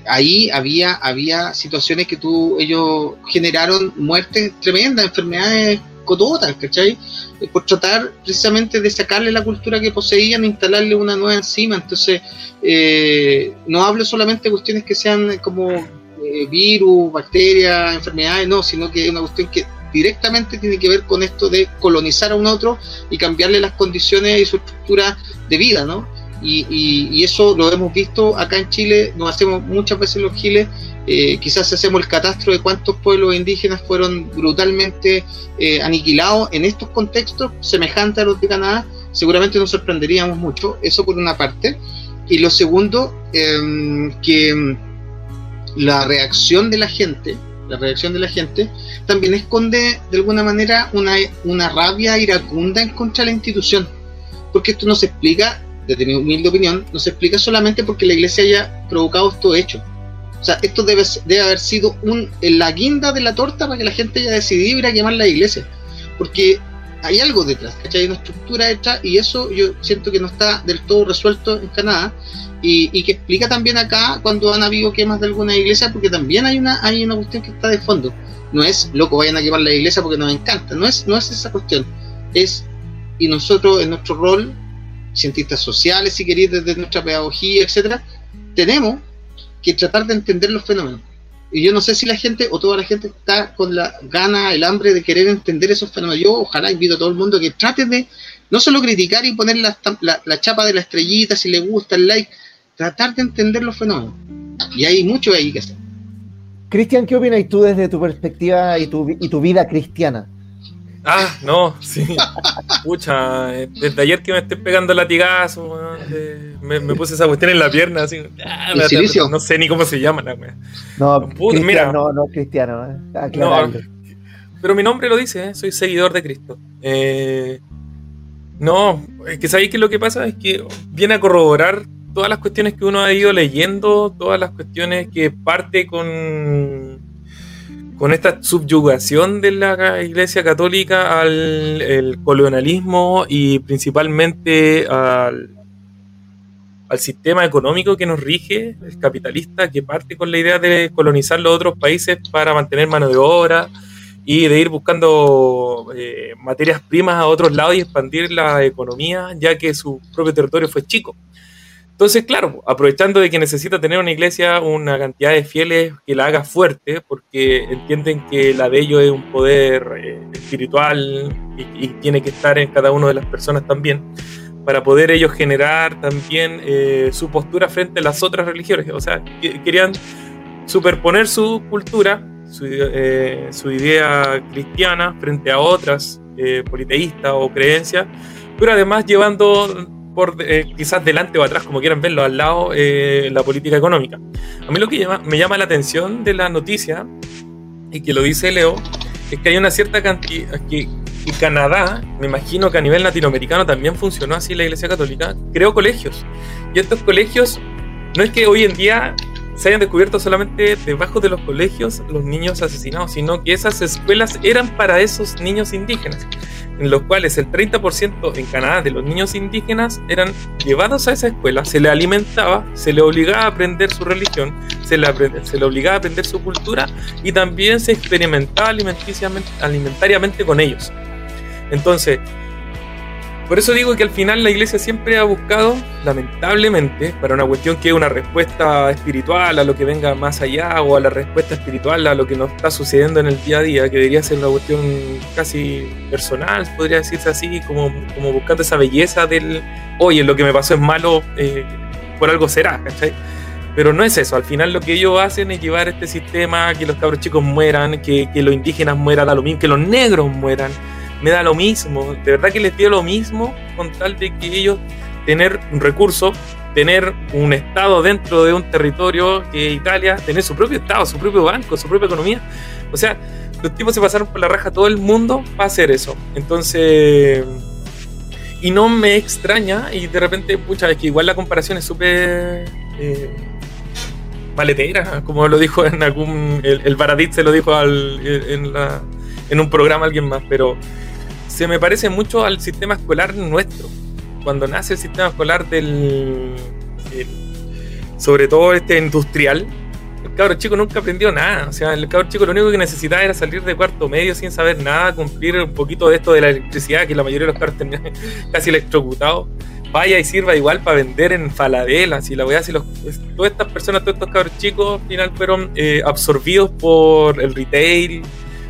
ahí había, había situaciones que tú, ellos generaron muertes tremendas, enfermedades cototas, ¿cachai? Eh, por tratar precisamente de sacarle la cultura que poseían e instalarle una nueva encima. Entonces, eh, no hablo solamente de cuestiones que sean como eh, virus, bacterias, enfermedades, no, sino que es una cuestión que directamente tiene que ver con esto de colonizar a un otro y cambiarle las condiciones y su estructura de vida, ¿no? Y, eso lo hemos visto acá en Chile, nos hacemos muchas veces los giles, eh, quizás hacemos el catastro de cuántos pueblos indígenas fueron brutalmente eh, aniquilados en estos contextos semejantes a los de Canadá, seguramente nos sorprenderíamos mucho, eso por una parte. Y lo segundo, em, que la reacción de la gente, la reacción de la gente, también esconde de alguna manera una, una rabia iracunda en contra de la institución. Porque esto no se explica, desde mi humilde opinión, no se explica solamente porque la iglesia haya provocado esto hecho. O sea, esto debe, debe haber sido un, la guinda de la torta para que la gente haya decidido ir a quemar la iglesia. Porque hay algo detrás, ¿cachai? Hay una estructura detrás y eso yo siento que no está del todo resuelto en Canadá y, que explica también acá cuando han habido quemas de alguna iglesia porque también hay una, hay una cuestión que está de fondo. No es, loco, vayan a quemar la iglesia porque nos encanta, no es, no es esa cuestión. Es, y nosotros en nuestro rol, cientistas sociales, si queréis, desde nuestra pedagogía, etcétera, tenemos que tratar de entender los fenómenos y yo no sé si la gente o toda la gente está con la gana, el hambre de querer entender esos fenómenos. Yo ojalá invito a todo el mundo que trate de no solo criticar y poner la, la, chapa de la estrellita, si le gusta el like, tratar de entender los fenómenos. Y hay mucho ahí que hacer. Cristian, ¿qué opinas tú desde tu perspectiva y tu, y tu vida cristiana? Ah, no, sí. Pucha, eh, desde ayer que me estoy pegando latigazo, me, me, puse esa cuestión en la pierna, así. Ah, no sé ni cómo se llama la No, mira, no, no cristiano, eh, no, pero mi nombre lo dice, eh, soy seguidor de Cristo. Eh, no, es que sabéis que lo que pasa es que viene a corroborar todas las cuestiones que uno ha ido leyendo, todas las cuestiones que parte con con esta subyugación de la Iglesia Católica al colonialismo y principalmente al, sistema económico que nos rige, el capitalista, que parte con la idea de colonizar los otros países para mantener mano de obra y de ir buscando eh, materias primas a otros lados y expandir la economía, ya que su propio territorio fue chico. Entonces, claro, aprovechando de que necesita tener una iglesia una cantidad de fieles que la haga fuerte, porque entienden que la de ellos es un poder eh, espiritual y, tiene que estar en cada una de las personas también, para poder ellos generar también eh, su postura frente a las otras religiones. O sea, querían superponer su cultura, su, eh, su idea cristiana frente a otras politeístas o creencias, pero además llevando eh, quizás delante o atrás, como quieran verlo, al lado, eh, la política económica. A mí lo que me llama la atención de la noticia, y que lo dice Leo, es que hay una cierta cantidad, que, Canadá, me imagino que a nivel latinoamericano también funcionó así la Iglesia Católica, creó colegios. Y estos colegios, no es que hoy en día se hayan descubierto solamente debajo de los colegios los niños asesinados, sino que esas escuelas eran para esos niños indígenas en los cuales el 30% en Canadá de los niños indígenas eran llevados a esa escuela, se le alimentaba, se le obligaba a aprender su religión, se le, se le obligaba a aprender su cultura y también se experimentaba alimentariamente con ellos. Entonces, por eso digo que al final la iglesia siempre ha buscado, lamentablemente, para una cuestión que es una respuesta espiritual a lo que venga más allá o a la respuesta espiritual a lo que nos está sucediendo en el día a día, que debería ser una cuestión casi personal, podría decirse así, como, como buscando esa belleza del, oye, lo que me pasó es malo, eh, por algo será, ¿cachai? Pero no es eso, al final lo que ellos hacen es llevar este sistema, que los cabros chicos mueran, que, que los indígenas mueran, a lo mismo, que los negros mueran me da lo mismo, de verdad que les dio lo mismo con tal de que ellos tener un recurso, tener un Estado dentro de un territorio que Italia, tener su propio Estado, su propio banco, su propia economía. O sea, los tipos se pasaron por la raja todo el mundo para hacer eso. Entonces, y no me extraña, y de repente, pucha, es que igual la comparación es súper eh, maletera, como lo dijo en algún, el, el se lo dijo en, la, en un programa alguien más, pero se me parece mucho al sistema escolar nuestro. Cuando nace el sistema escolar del. sobre todo este industrial, el cabro chico nunca aprendió nada. O sea, el cabro chico lo único que necesitaba era salir de cuarto medio sin saber nada, cumplir un poquito de esto de la electricidad, que la mayoría de los cabros tenían casi electrocutados. Vaya y sirva igual para vender en Falabella. Si la voy a decir, todas estas personas, todos estos cabros chicos, al final fueron eh, absorbidos por el retail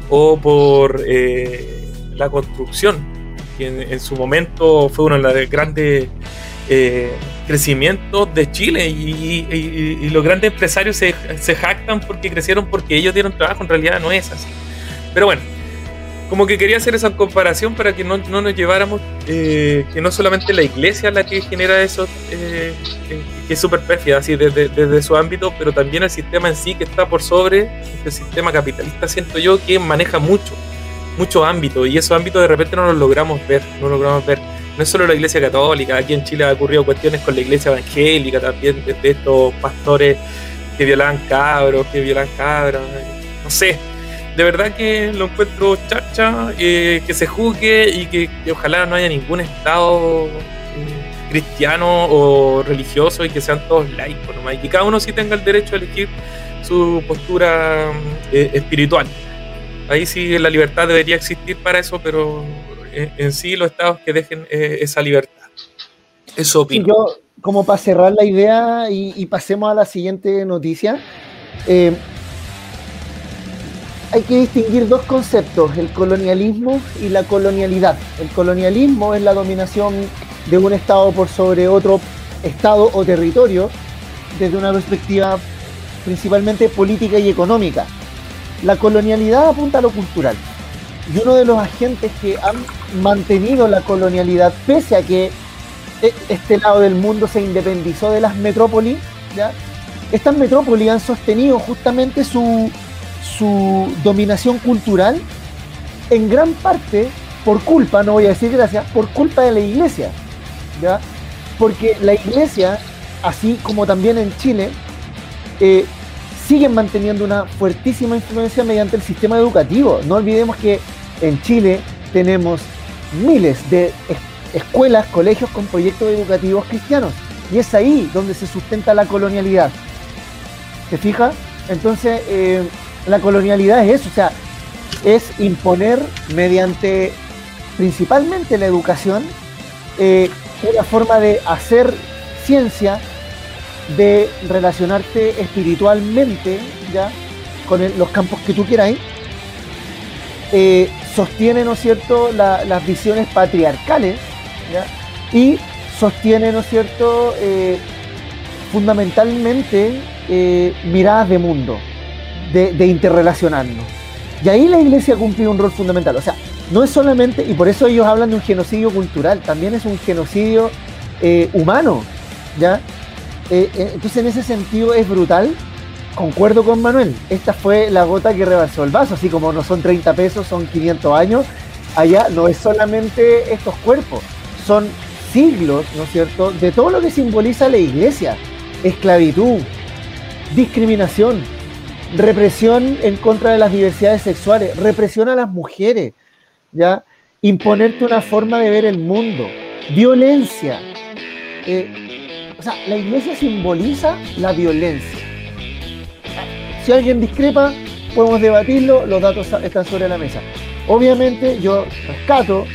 o por. Eh, la construcción, que en, su momento fue una de las grandes eh, crecimiento de Chile y, los grandes empresarios se, jactan porque crecieron porque ellos dieron trabajo, en realidad no es así. Pero bueno, como que quería hacer esa comparación para que no, no nos lleváramos, eh, que no solamente la iglesia la que genera eso, eh, que es súper pérfida, así desde, desde, su ámbito, pero también el sistema en sí que está por sobre este sistema capitalista, siento yo que maneja mucho, mucho ámbito y esos ámbitos de repente no los logramos ver, no logramos ver. No es solo la iglesia católica, aquí en Chile ha ocurrido cuestiones con la iglesia evangélica también, de, estos pastores que violaban cabros, que violan cabras, no sé, de verdad que lo encuentro chacha, eh, que se juzgue y que, ojalá no haya ningún estado mm, cristiano o religioso y que sean todos laicos nomás, y que cada uno sí tenga el derecho a elegir su postura mm, eh, espiritual. Ahí sí la libertad debería existir para eso, pero en, sí los estados que dejen eh, esa libertad. Eso opino. yo, como para cerrar la idea y, pasemos a la siguiente noticia, hay que distinguir dos conceptos, el colonialismo y la colonialidad. El colonialismo es la dominación de un Estado por sobre otro Estado o territorio desde una perspectiva principalmente política y económica. La colonialidad apunta a lo cultural. Y uno de los agentes que han mantenido la colonialidad, pese a que e-, este lado del mundo se independizó de las metrópolis, estas metrópolis han sostenido justamente su, su dominación cultural en gran parte por culpa, no voy a decir gracias, por culpa de la iglesia. Porque la iglesia, así como también en Chile, eh, siguen manteniendo una fuertísima influencia mediante el sistema educativo. No olvidemos que en Chile tenemos miles de escuelas, colegios con proyectos educativos cristianos. Y es ahí donde se sustenta la colonialidad. ¿Te fijas? Entonces, eh, la colonialidad es eso, o sea, es imponer mediante principalmente la educación eh, una forma de hacer ciencia, de relacionarte espiritualmente ya con los campos que tú quieras, eh, sostiene, ¿no es cierto?, las visiones patriarcales y sostiene, ¿no es cierto?, eh, fundamentalmente miradas de mundo de, interrelacionarnos. Y ahí la iglesia cumplió un rol fundamental. O sea, no es solamente, y por eso ellos hablan de un genocidio cultural, también es un genocidio eh, humano. ¿ya? Eh, eh, entonces, en ese sentido, es brutal. Concuerdo con Manuel, esta fue la gota que rebasó el vaso, así como no son 30 pesos, son 500 años. Allá no es solamente estos cuerpos, son siglos, ¿no es cierto?, de todo lo que simboliza la iglesia. Esclavitud, discriminación, represión en contra de las diversidades sexuales, represión a las mujeres, ¿ya? Imponerte una forma de ver el mundo, violencia. Eh, o sea, la iglesia simboliza la violencia. Si alguien discrepa, podemos debatirlo, los datos están sobre la mesa. Obviamente yo rescato,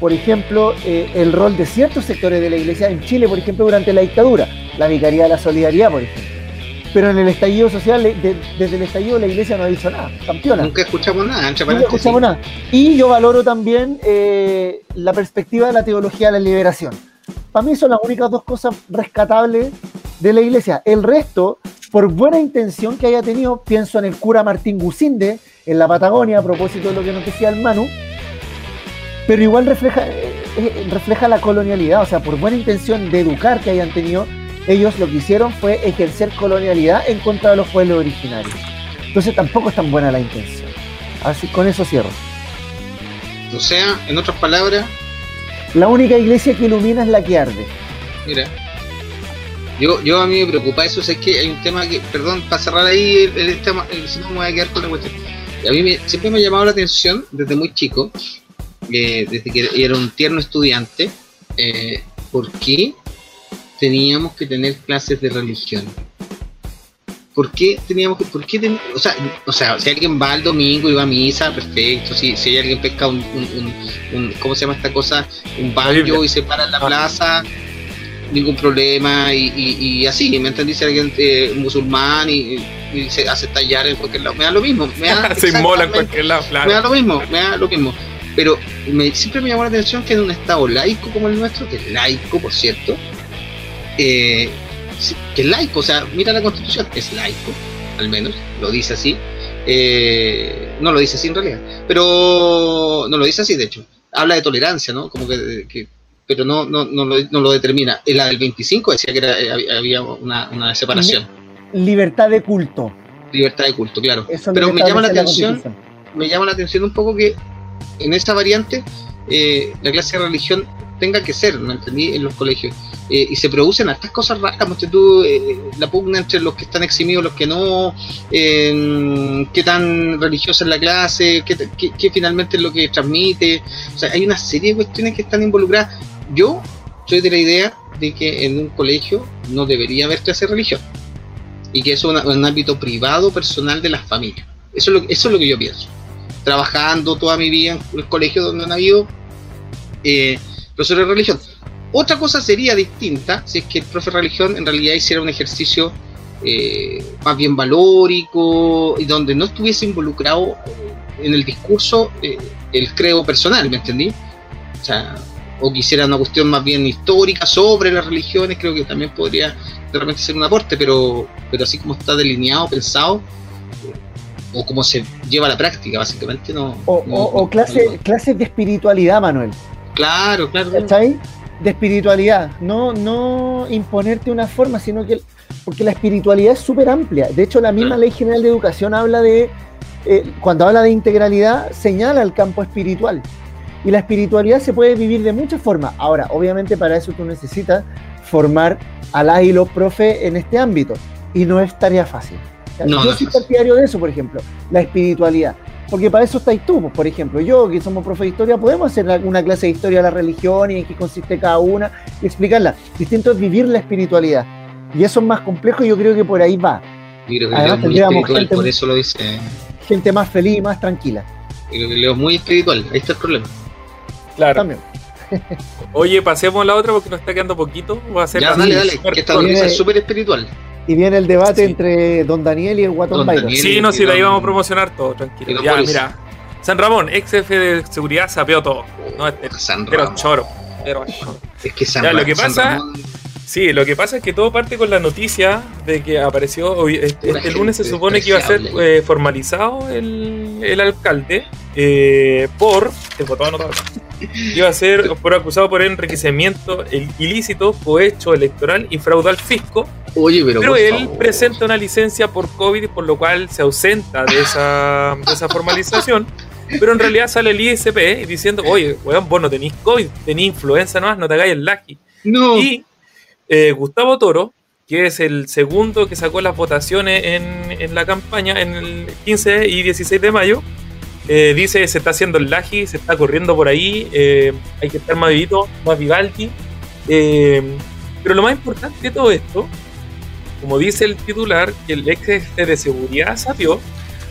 por ejemplo, eh, el rol de ciertos sectores de la iglesia en Chile, por ejemplo, durante la dictadura, la Vicaría de la Solidaridad, por ejemplo pero en el estallido social, desde el estallido la iglesia no ha dicho nada, campeona. Nunca escuchamos nada, Nunca escuchamos nada. Y yo valoro también eh, la perspectiva de la teología de la liberación. Para mí son las únicas dos cosas rescatables de la iglesia. El resto, por buena intención que haya tenido, pienso en el cura Martín Gusinde, en la Patagonia, a propósito de lo que nos decía el Manu, pero igual refleja, eh, eh, refleja la colonialidad, o sea, por buena intención de educar que hayan tenido, ellos lo que hicieron fue ejercer colonialidad en contra de los pueblos originarios. Entonces tampoco es tan buena la intención. Así con eso cierro. O sea, en otras palabras. La única iglesia que ilumina es la que arde. Mira. Yo, yo a mí me preocupa eso, es que hay un tema que, perdón, para cerrar ahí el, tema, si no me voy a quedar con la cuestión. a mí siempre me ha llamado la atención desde muy chico, eh, desde que era un tierno estudiante, eh, ¿por qué teníamos que tener clases de religión. ¿Por qué teníamos que, por qué o, sea, o sea, si alguien va al domingo y va a misa, perfecto. Si, si hay alguien pesca un, un, ¿cómo se llama esta cosa? Un baño y se para en la ah. plaza, ningún problema. Y, y, así, ¿me entendí? Si alguien eh, musulmán y, se hace tallar en cualquier lado, me da lo mismo. Me da, se inmola en cualquier lado, claro. Me da lo mismo, me da lo mismo. Pero me, siempre me llamó la atención que en un estado laico como el nuestro, que es laico, por cierto, eh, que es laico, o sea, mira la constitución, es laico, al menos, lo dice así. Eh, no lo dice así en realidad, pero no lo dice así, de hecho. Habla de tolerancia, ¿no? Como que, pero no, no, no, lo, no lo determina. En la del 25 decía que era, había una, una separación. Libertad de culto. Libertad de culto, claro. pero me llama la atención, me llama la atención un poco que en esta variante eh, la clase de religión tenga que ser, ¿no entendí? En los colegios. Eh, y se producen estas cosas raras, tú, eh, la pugna entre los que están eximidos, los que no, qué tan religiosa es la clase, qué, finalmente es lo que transmite. O sea, hay una serie de cuestiones que están involucradas. Yo soy de la idea de que en un colegio no debería haber clase de religión y que eso es un, ámbito privado, personal de las familias. Eso es, lo, eso es lo que yo pienso. Trabajando toda mi vida en el colegio donde han habido eh, profesores de religión. Otra cosa sería distinta si es que el profe de religión en realidad hiciera un ejercicio eh, más bien valórico y donde no estuviese involucrado en el discurso eh, el creo personal, ¿me entendí? O sea, o quisiera una cuestión más bien histórica sobre las religiones, creo que también podría realmente ser un aporte, pero, pero así como está delineado, pensado, eh, o como se lleva a la práctica, básicamente no. O, clases de espiritualidad, Manuel. Claro, claro. ¿Cachai? De espiritualidad, no, no imponerte una forma, sino que porque la espiritualidad es súper amplia. De hecho, la misma Ley General de Educación habla de, eh, cuando habla de integralidad, señala el campo espiritual. Y la espiritualidad se puede vivir de muchas formas. Ahora, obviamente para eso tú necesitas formar a la y los profe en este ámbito. Y no es tarea fácil. Yo soy partidario de eso, por ejemplo, la espiritualidad. Porque para eso estáis tú, pues, por ejemplo, yo que somos profe de historia, podemos hacer una clase de historia de la religión y en qué consiste cada una y explicarla. Distinto es vivir la espiritualidad. Y eso es más complejo y yo creo que por ahí va. Además, tendríamos gente, por eso lo dice. Gente más feliz y más tranquila. Yo Leo muy espiritual, ahí está el problema. Claro. También. Oye, pasemos a la otra porque nos está quedando poquito. Va a ser ya, dale, dale, que esta es súper espiritual. Y viene el debate entre Don Daniel y el Guatón Byron. Sí, no, si la íbamos a promocionar todo, tranquilo. Ya, mira. San Ramón, ex jefe de seguridad, sapeó todo. No, este, San pero choro. Pero choro. Es que San, ya, lo que pasa, Sí, lo que pasa es que todo parte con la noticia de que apareció hoy, este, este lunes se supone que iba a ser eh, formalizado el, el alcalde eh, por tengo todo anotado iba a ser por acusado por enriquecimiento ilícito, cohecho electoral y fraude al fisco. Oye, pero, pero él presenta una licencia por COVID, por lo cual se ausenta de esa, de esa formalización. Pero en realidad sale el ISP diciendo, oye, weón, vos no tenéis COVID, tenéis influenza nomás, no te hagáis el lagi. No. Y eh, Gustavo Toro, que es el segundo que sacó las votaciones en, en la campaña en el 15 y 16 de mayo, eh, dice se está haciendo el lagi, se está corriendo por ahí, eh, hay que estar más vivito, más vivaldi. Eh, pero lo más importante de todo esto, como dice el titular, que el ex de seguridad sabió,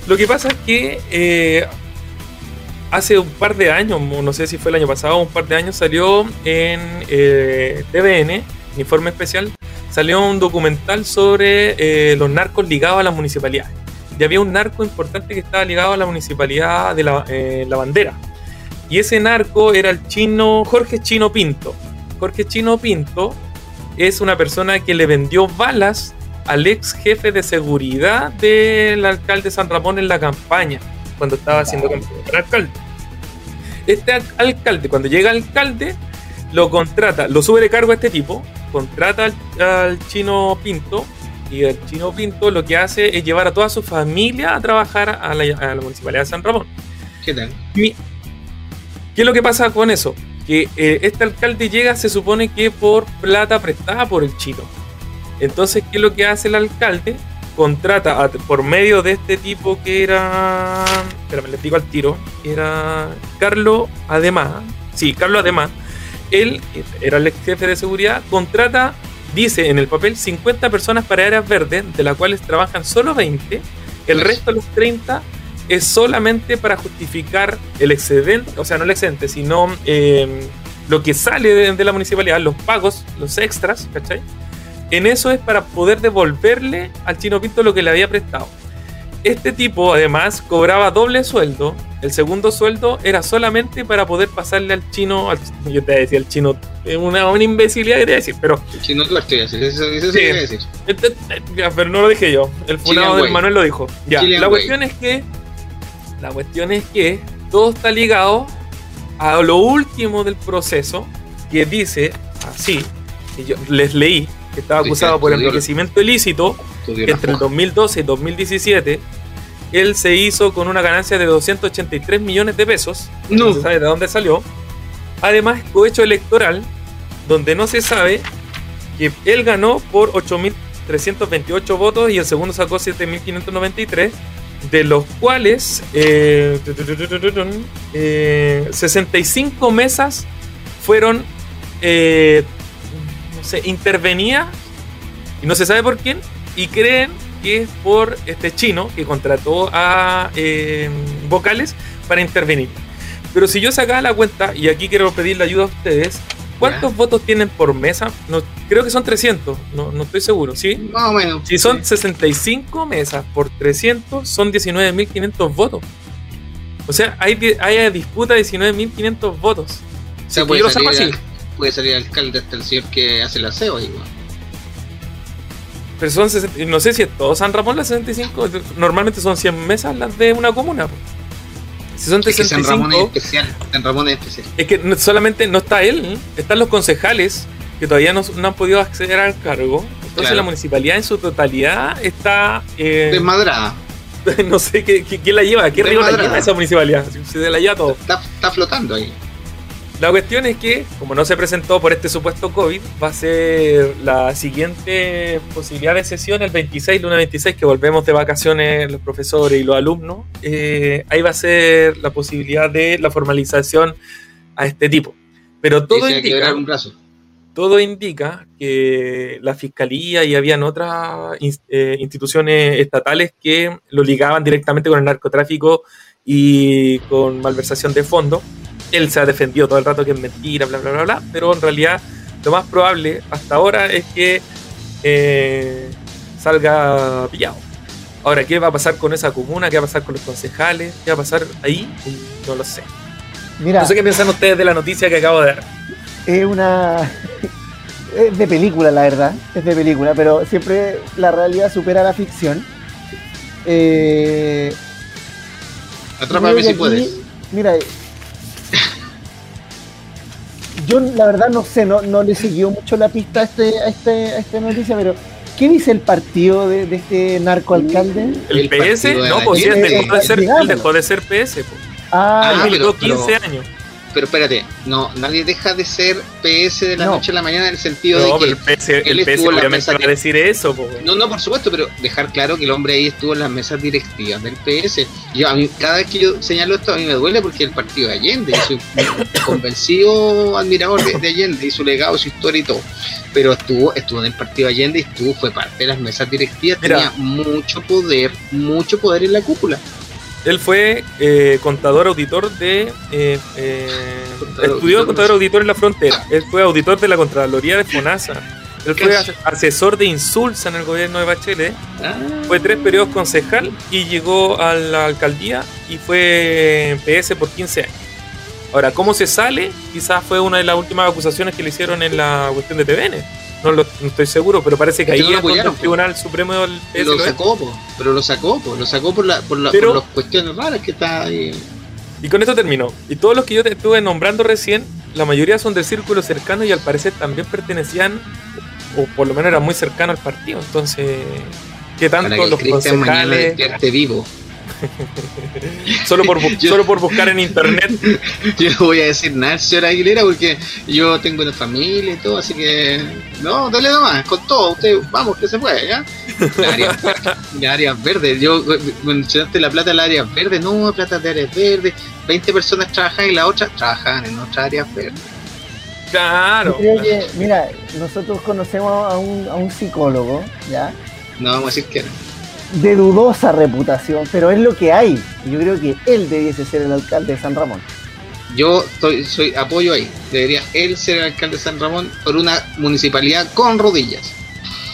lo que pasa es que hace un par de años, no sé si fue el año pasado, un par de años, salió en TVN, informe especial, salió un documental sobre los narcos ligados a las municipalidades y había un narco importante que estaba ligado a la municipalidad de la, eh, la Bandera. Y ese narco era el chino Jorge Chino Pinto. Jorge Chino Pinto es una persona que le vendió balas al ex jefe de seguridad del alcalde San Ramón en la campaña, cuando estaba haciendo campaña para alcalde. Este alcalde, cuando llega alcalde, lo contrata, lo sube de cargo a este tipo, contrata al chino Pinto y el chino Pinto lo que hace es llevar a toda su familia a trabajar a la, municipalidad de San Ramón. ¿Qué tal? ¿Qué es lo que pasa con eso? Que eh, este alcalde llega, se supone que por plata prestada por el chino. Entonces, ¿qué es lo que hace el alcalde? Contrata por medio de este tipo que era. Espérame, le digo al tiro. Era Carlos Además. Sí, Carlos Además. Él era el ex jefe de seguridad. Contrata dice en el papel 50 personas para áreas verdes, de las cuales trabajan solo 20, el resto de los 30 es solamente para justificar el excedente, o sea, no el excedente, sino eh, lo que sale de, la municipalidad, los pagos, los extras, ¿cachai? En eso es para poder devolverle al Chino Pinto lo que le había prestado. Este tipo además cobraba doble sueldo. El segundo sueldo era solamente para poder pasarle al chino, al- yo te decía el chino, es una, una imbecilidad que te voy a decir, pero, Si no te lo estoy haciendo, eso, eso Sí. sí. decir. este- pero no lo dije yo, el Chilean del. Manuel lo dijo. Ya, Chilean la way. cuestión es que, la cuestión es que todo está ligado a lo último del proceso que dice así, que yo les leí, que estaba acusado por enriquecimiento ilícito entre el hoja. 2012 y 2017 él se hizo con una ganancia de 283 millones de pesos. No. No se sabe de dónde salió. Además, cohecho electoral, donde no se sabe que él ganó por 8.328 votos y el segundo sacó 7.593, de los cuales eh, eh, 65 mesas fueron, eh, no sé, intervenidas y no se sabe por quién y creen que es por este chino que contrató a eh, vocales para intervenir. Pero si yo sacaba la cuenta, y aquí quiero pedirle ayuda a ustedes, ¿cuántos votos tienen por mesa? No, creo que son 300, no, no estoy seguro, ¿sí? Más o menos. Si son Sí. 65 mesas por 300, son 19.500 votos. O sea, hay, hay disputa de 19.500 votos. O sea, yo lo saco así. Puede salir alcalde hasta el señor que hace el aseo ahí, weón. Pero son 60 no sé si es todo San Ramón las 65. Normalmente son 100 mesas las de una comuna. po. Si son Es que San Ramón es 65, especial. San Ramón es especial. es que solamente no está él, ¿eh? están los concejales que todavía no, no han podido acceder al cargo. Entonces Claro. la municipalidad en su totalidad está... eh, Desmadrada. no sé qué, qué- quién la lleva, qué río la lleva esa municipalidad. Se la lleva todo. Está, está flotando ahí. La cuestión es que, como no se presentó por este supuesto COVID, va a ser la siguiente posibilidad de sesión el 26, lunes 26, que volvemos de vacaciones los profesores y los alumnos. Eh, ahí va a ser la posibilidad de la formalización a este tipo. Pero todo indica, un brazo. todo indica que la fiscalía y habían otras eh, instituciones estatales que lo ligaban directamente con el narcotráfico y con malversación de fondos. Él se ha defendido todo el rato que es mentira, bla, bla, bla, bla, pero en realidad lo más probable hasta ahora es que eh, salga pillado. Ahora, ¿qué va a pasar con esa comuna? ¿Qué va a pasar con los concejales? ¿Qué va a pasar ahí? No lo sé. Mira, No sé qué piensan ustedes de la noticia que acabo de dar. es una. Es de película, la verdad. Es de película, pero siempre la realidad supera la ficción. Eh, Atrápame si aquí- puedes. Mira, yo la verdad no sé, no, no le siguió mucho la pista a, este, a, este, a esta noticia, pero ¿qué dice el partido de, de este narcoalcalde? ¿El, El PS? No, pues sí, dejó de ser, dejó de ser PS. po. Ah, Ah, Él pero- militó 15 pero- años. Pero espérate, no, nadie deja de ser PS de la No. noche a la mañana en el sentido No, de pero que. el PS, el PS estuvo en la obviamente mesa va a que- decir eso. po. No, no, por supuesto, pero dejar claro que el hombre ahí estuvo en las mesas directivas del PS. Yo, a mí, cada vez que yo señalo esto, a mí me duele porque el partido de Allende, yo soy un convencido admirador de, de Allende y su legado, su historia y todo. Pero estuvo, estuvo en el partido de Allende y estuvo, fue parte de las mesas directivas, Mira. tenía mucho poder, mucho poder en la cúpula. Él fue eh, contador auditor de. eh, eh, Contador estudió contador auditor en la frontera. Él fue auditor de la Contraloría de FONASA. Él fue asesor de Insulsa en el gobierno de Bachelet. Ah, Fue tres periodos concejal y llegó a la alcaldía y fue PS por 15 años. Ahora, ¿cómo se sale? Quizás fue una de las últimas acusaciones que le hicieron en la cuestión de TVN. No, lo, no estoy seguro, pero parece que ahí no lo el Tribunal Supremo del lo es. sacó, po, pero lo sacó, po, lo sacó por, la, por, la, Pero- por las cuestiones raras que está ahí. Y con esto terminó. Y todos los que yo te estuve nombrando recién, la mayoría son del círculo cercano y al parecer también pertenecían, o por lo menos eran muy cercanos al partido. Entonces, ¿qué Para tanto que los Cristian mañana concejales, despierte vivo. solo por, bu- Yo- solo por buscar en internet, Yo no voy a decir nada, señora Aguilera, porque yo tengo una familia y todo, así que. No, dale nomás, con todo, usted, vamos, que se puede, ¿ya? La área, la áreas verdes, yo mencionaste la plata de las áreas verdes, no, plata de áreas verdes, 20 personas trabajan y las otras trabajan en otras áreas verdes. claro. yo creo que, mira, nosotros conocemos a un, a un psicólogo, ¿ya? No vamos a decir que no. De dudosa reputación, pero es lo que hay. Y Yo creo que él debiese ser el alcalde de San Ramón. Yo estoy, soy apoyo ahí. Debería él ser el alcalde de San Ramón por una municipalidad con rodillas.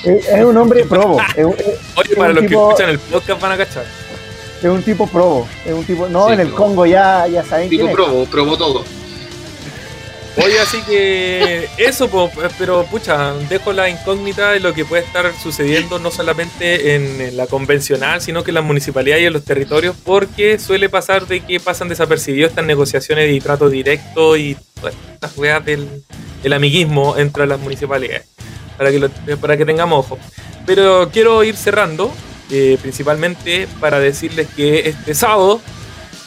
Es, es un hombre probo. es un- es- Oye, es para los tipo- que escuchan el podcast van a cachar. Es un tipo probo. Es un tipo. No, Sí, en el probo. Congo ya, ya saben Tipo quién es. probó, probó todo. Oye, así que eso, po, pero pucha, dejo la incógnita de lo que puede estar sucediendo no solamente en la convencional, sino que en las municipalidades y en los territorios, porque suele pasar de que pasan desapercibidos estas negociaciones y trato directo y todas estas weas del, del amiguismo entre las municipalidades, para que, lo- para que tengamos ojo. Pero quiero ir cerrando, eh, principalmente para decirles que este sábado,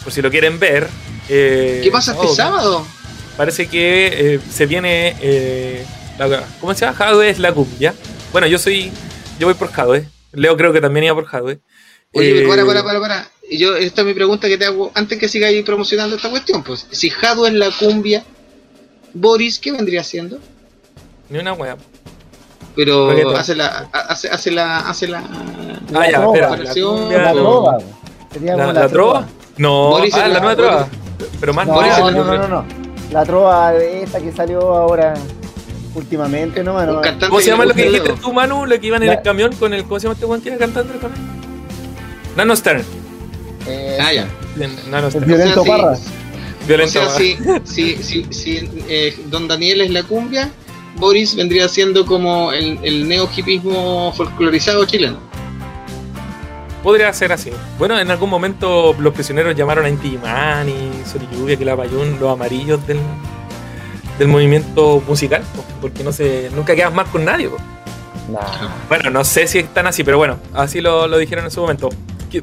por si lo quieren ver, eh, ¿Qué pasa este sábado, sábado? Parece que eh, se viene eh, la- ¿cómo se llama? Jadwe es la cumbia. Bueno, yo soy yo voy por Jadwe. Leo creo que también iba por Jadwe. Oye, Eh, pero para, para, para, para. Y Yo, esta es mi pregunta que te hago antes que sigáis promocionando esta cuestión. Pues, si Jado es la cumbia, Boris, ¿qué vendría haciendo? Ni una wea. Pero hace la, hace, hace la, hace la. Ah, ya, espera. La cumbia, La no. trova. ¿La, la trova? No, Boris ah, es la la- nueva trova. Pero más No, Boris es no, no, no, no. La trova esta que salió ahora últimamente, no, mano. ¿Cómo se llama lo que dijiste tú, Manu? Lo que iban en La- el camión con el. ¿Cómo se llama este weón que era cantante del camión? Nano Stern. Eh. Ah, ya. Nano el Stern. violento O sea, sí. Parra. Violento. O sea, si, si, si, si, eh, Don Daniel es la cumbia, Boris vendría siendo como el, el neo-hipismo folclorizado chileno. Podría ser así. Bueno, en algún momento los prisioneros llamaron a Inti Man y Sol y Lluvia, que la Bayún, los amarillos del, del movimiento musical, po, porque no se, nunca quedas más con nadie. Nah. Bueno, no sé si están así, pero bueno, así lo, lo dijeron en su momento.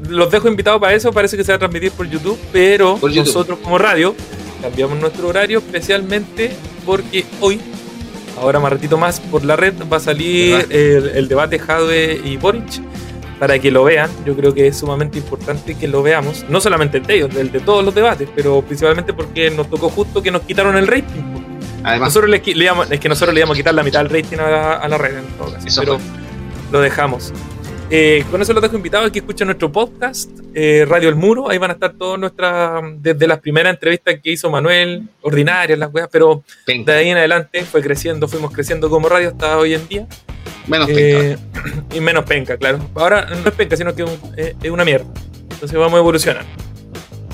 Los dejo invitados para eso, parece que se va a transmitir por YouTube, pero Por YouTube. nosotros como radio cambiamos nuestro horario especialmente porque hoy, ahora más ratito más por la red, va a salir el debate Jadwe y Boric para que lo vean. Yo creo que es sumamente importante que lo veamos, no solamente el de ellos, el de todos los debates, pero principalmente porque nos tocó justo que nos quitaron el rating. Además, Nosotros le, le íbamos- es que nosotros le íbamos a quitar la mitad del rating a la, a la red en todo caso, Eso pero fue. lo dejamos. Eh, con eso los dejo invitados a que escuchen nuestro podcast, eh, Radio El Muro. Ahí van a estar todas nuestras, desde las primeras entrevistas que hizo Manuel, ordinarias las weas, pero de ahí en adelante fue creciendo, fuimos creciendo como radio hasta hoy en día. Menos penca. Eh, y menos penca, claro. Ahora no es penca, sino que es, un- es- es una mierda. Entonces vamos a evolucionar.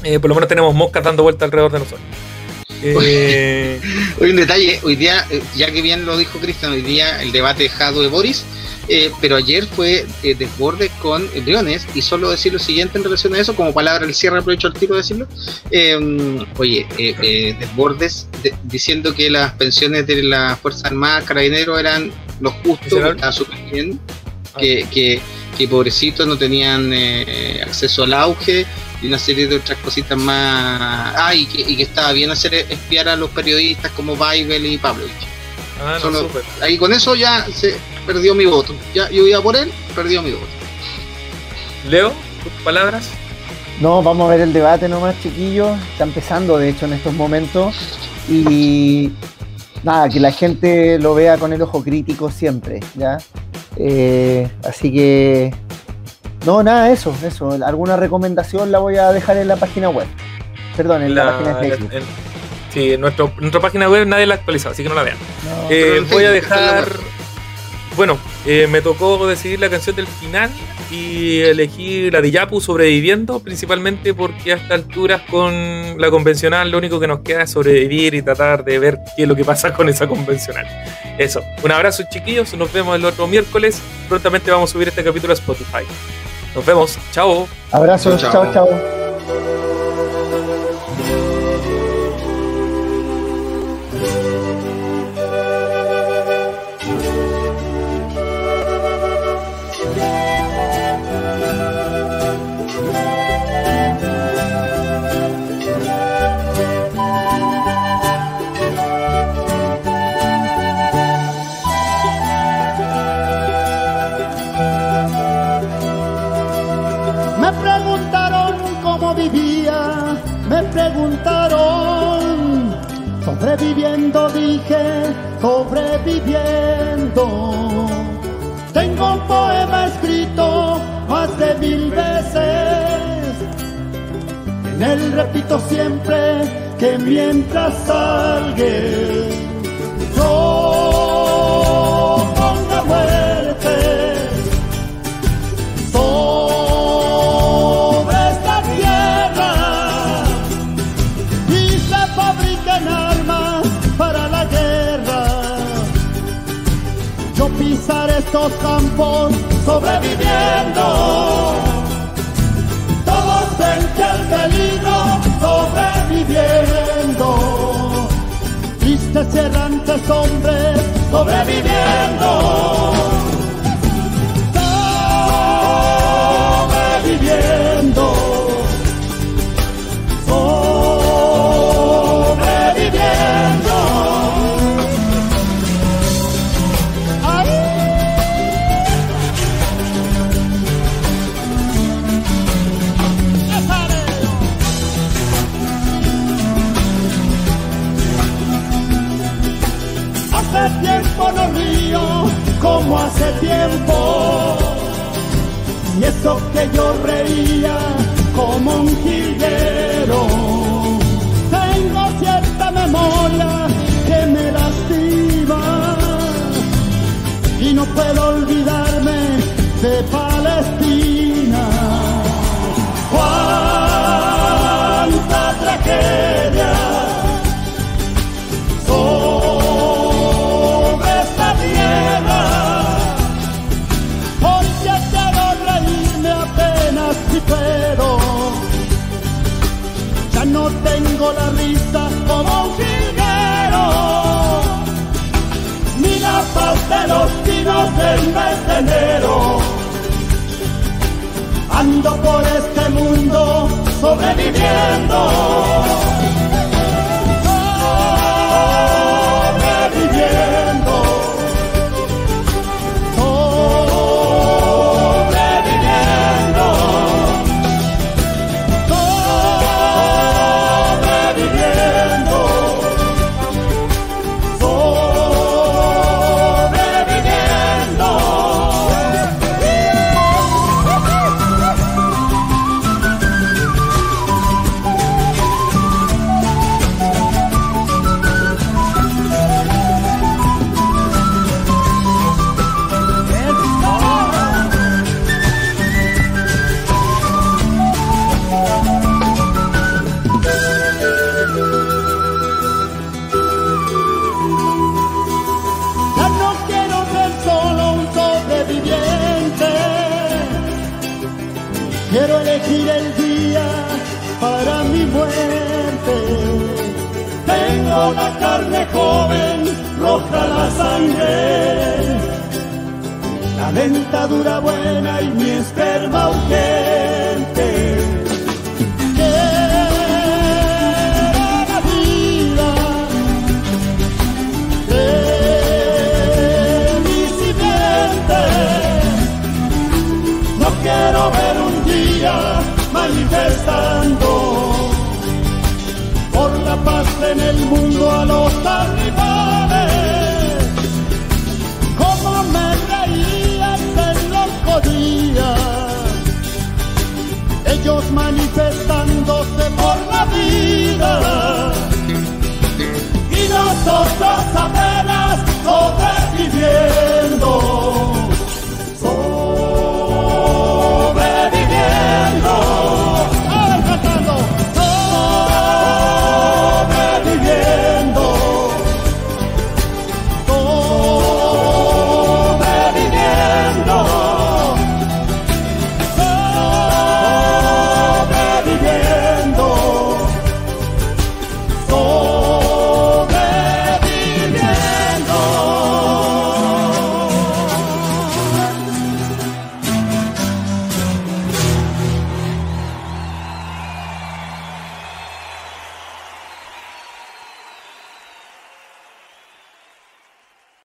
Eh, por lo menos tenemos moscas dando vuelta alrededor de nosotros. Eh, Hoy un detalle, hoy día, eh, ya que bien lo dijo Cristian, hoy día el debate de Jado de Boris, eh, pero ayer fue eh, Desbordes con eh, Briones, y solo decir lo siguiente en relación a eso, como palabra del cierre, aprovecho el tiro de decirlo. Eh, oye, eh, eh, Desbordes de- diciendo que las pensiones de las Fuerzas Armadas, Carabineros eran los justos, que súper bien, que, que, que pobrecitos no tenían eh, acceso al auge y una serie de otras cositas más. Ah, y que, y que estaba bien hacer espiar a los periodistas como Weibel y Pavlovich. ah, no, súper. Ahí con eso ya se perdió mi voto. Ya yo iba por él, perdió mi voto. Leo, tus palabras. No, vamos a ver el debate nomás, chiquillos. Está empezando, de hecho, en estos momentos. Y nada, que la gente lo vea con el ojo crítico siempre, ¿ya? Eh, así que, no, nada, eso, eso. Alguna recomendación la voy a dejar en la página web. Perdón, en la, La- página de Facebook. en- sí, en nuestro, nuestra página web nadie la ha actualizado, así que no la vean. No, Eh, voy a dejar. Bueno, eh, me tocó decidir la canción del final y elegí la de Yapu sobreviviendo, principalmente porque a estas alturas con la convencional lo único que nos queda es sobrevivir y tratar de ver qué es lo que pasa con esa convencional. Eso, un abrazo chiquillos, nos vemos el otro miércoles, prontamente vamos a subir este capítulo a Spotify. Nos vemos, chao. Abrazos, Chao, chao, chao. chao. Un poema escrito más de mil veces. En él repito siempre que mientras salga, yo con la muerte estos campos sobreviviendo. Todos frente al peligro sobreviviendo. Tristes errantes hombres sobreviviendo. que yo reía como un jilguero. Tengo cierta memoria que me lastima y no puedo olvidar caminos del mes de enero. Ando por este mundo sobreviviendo.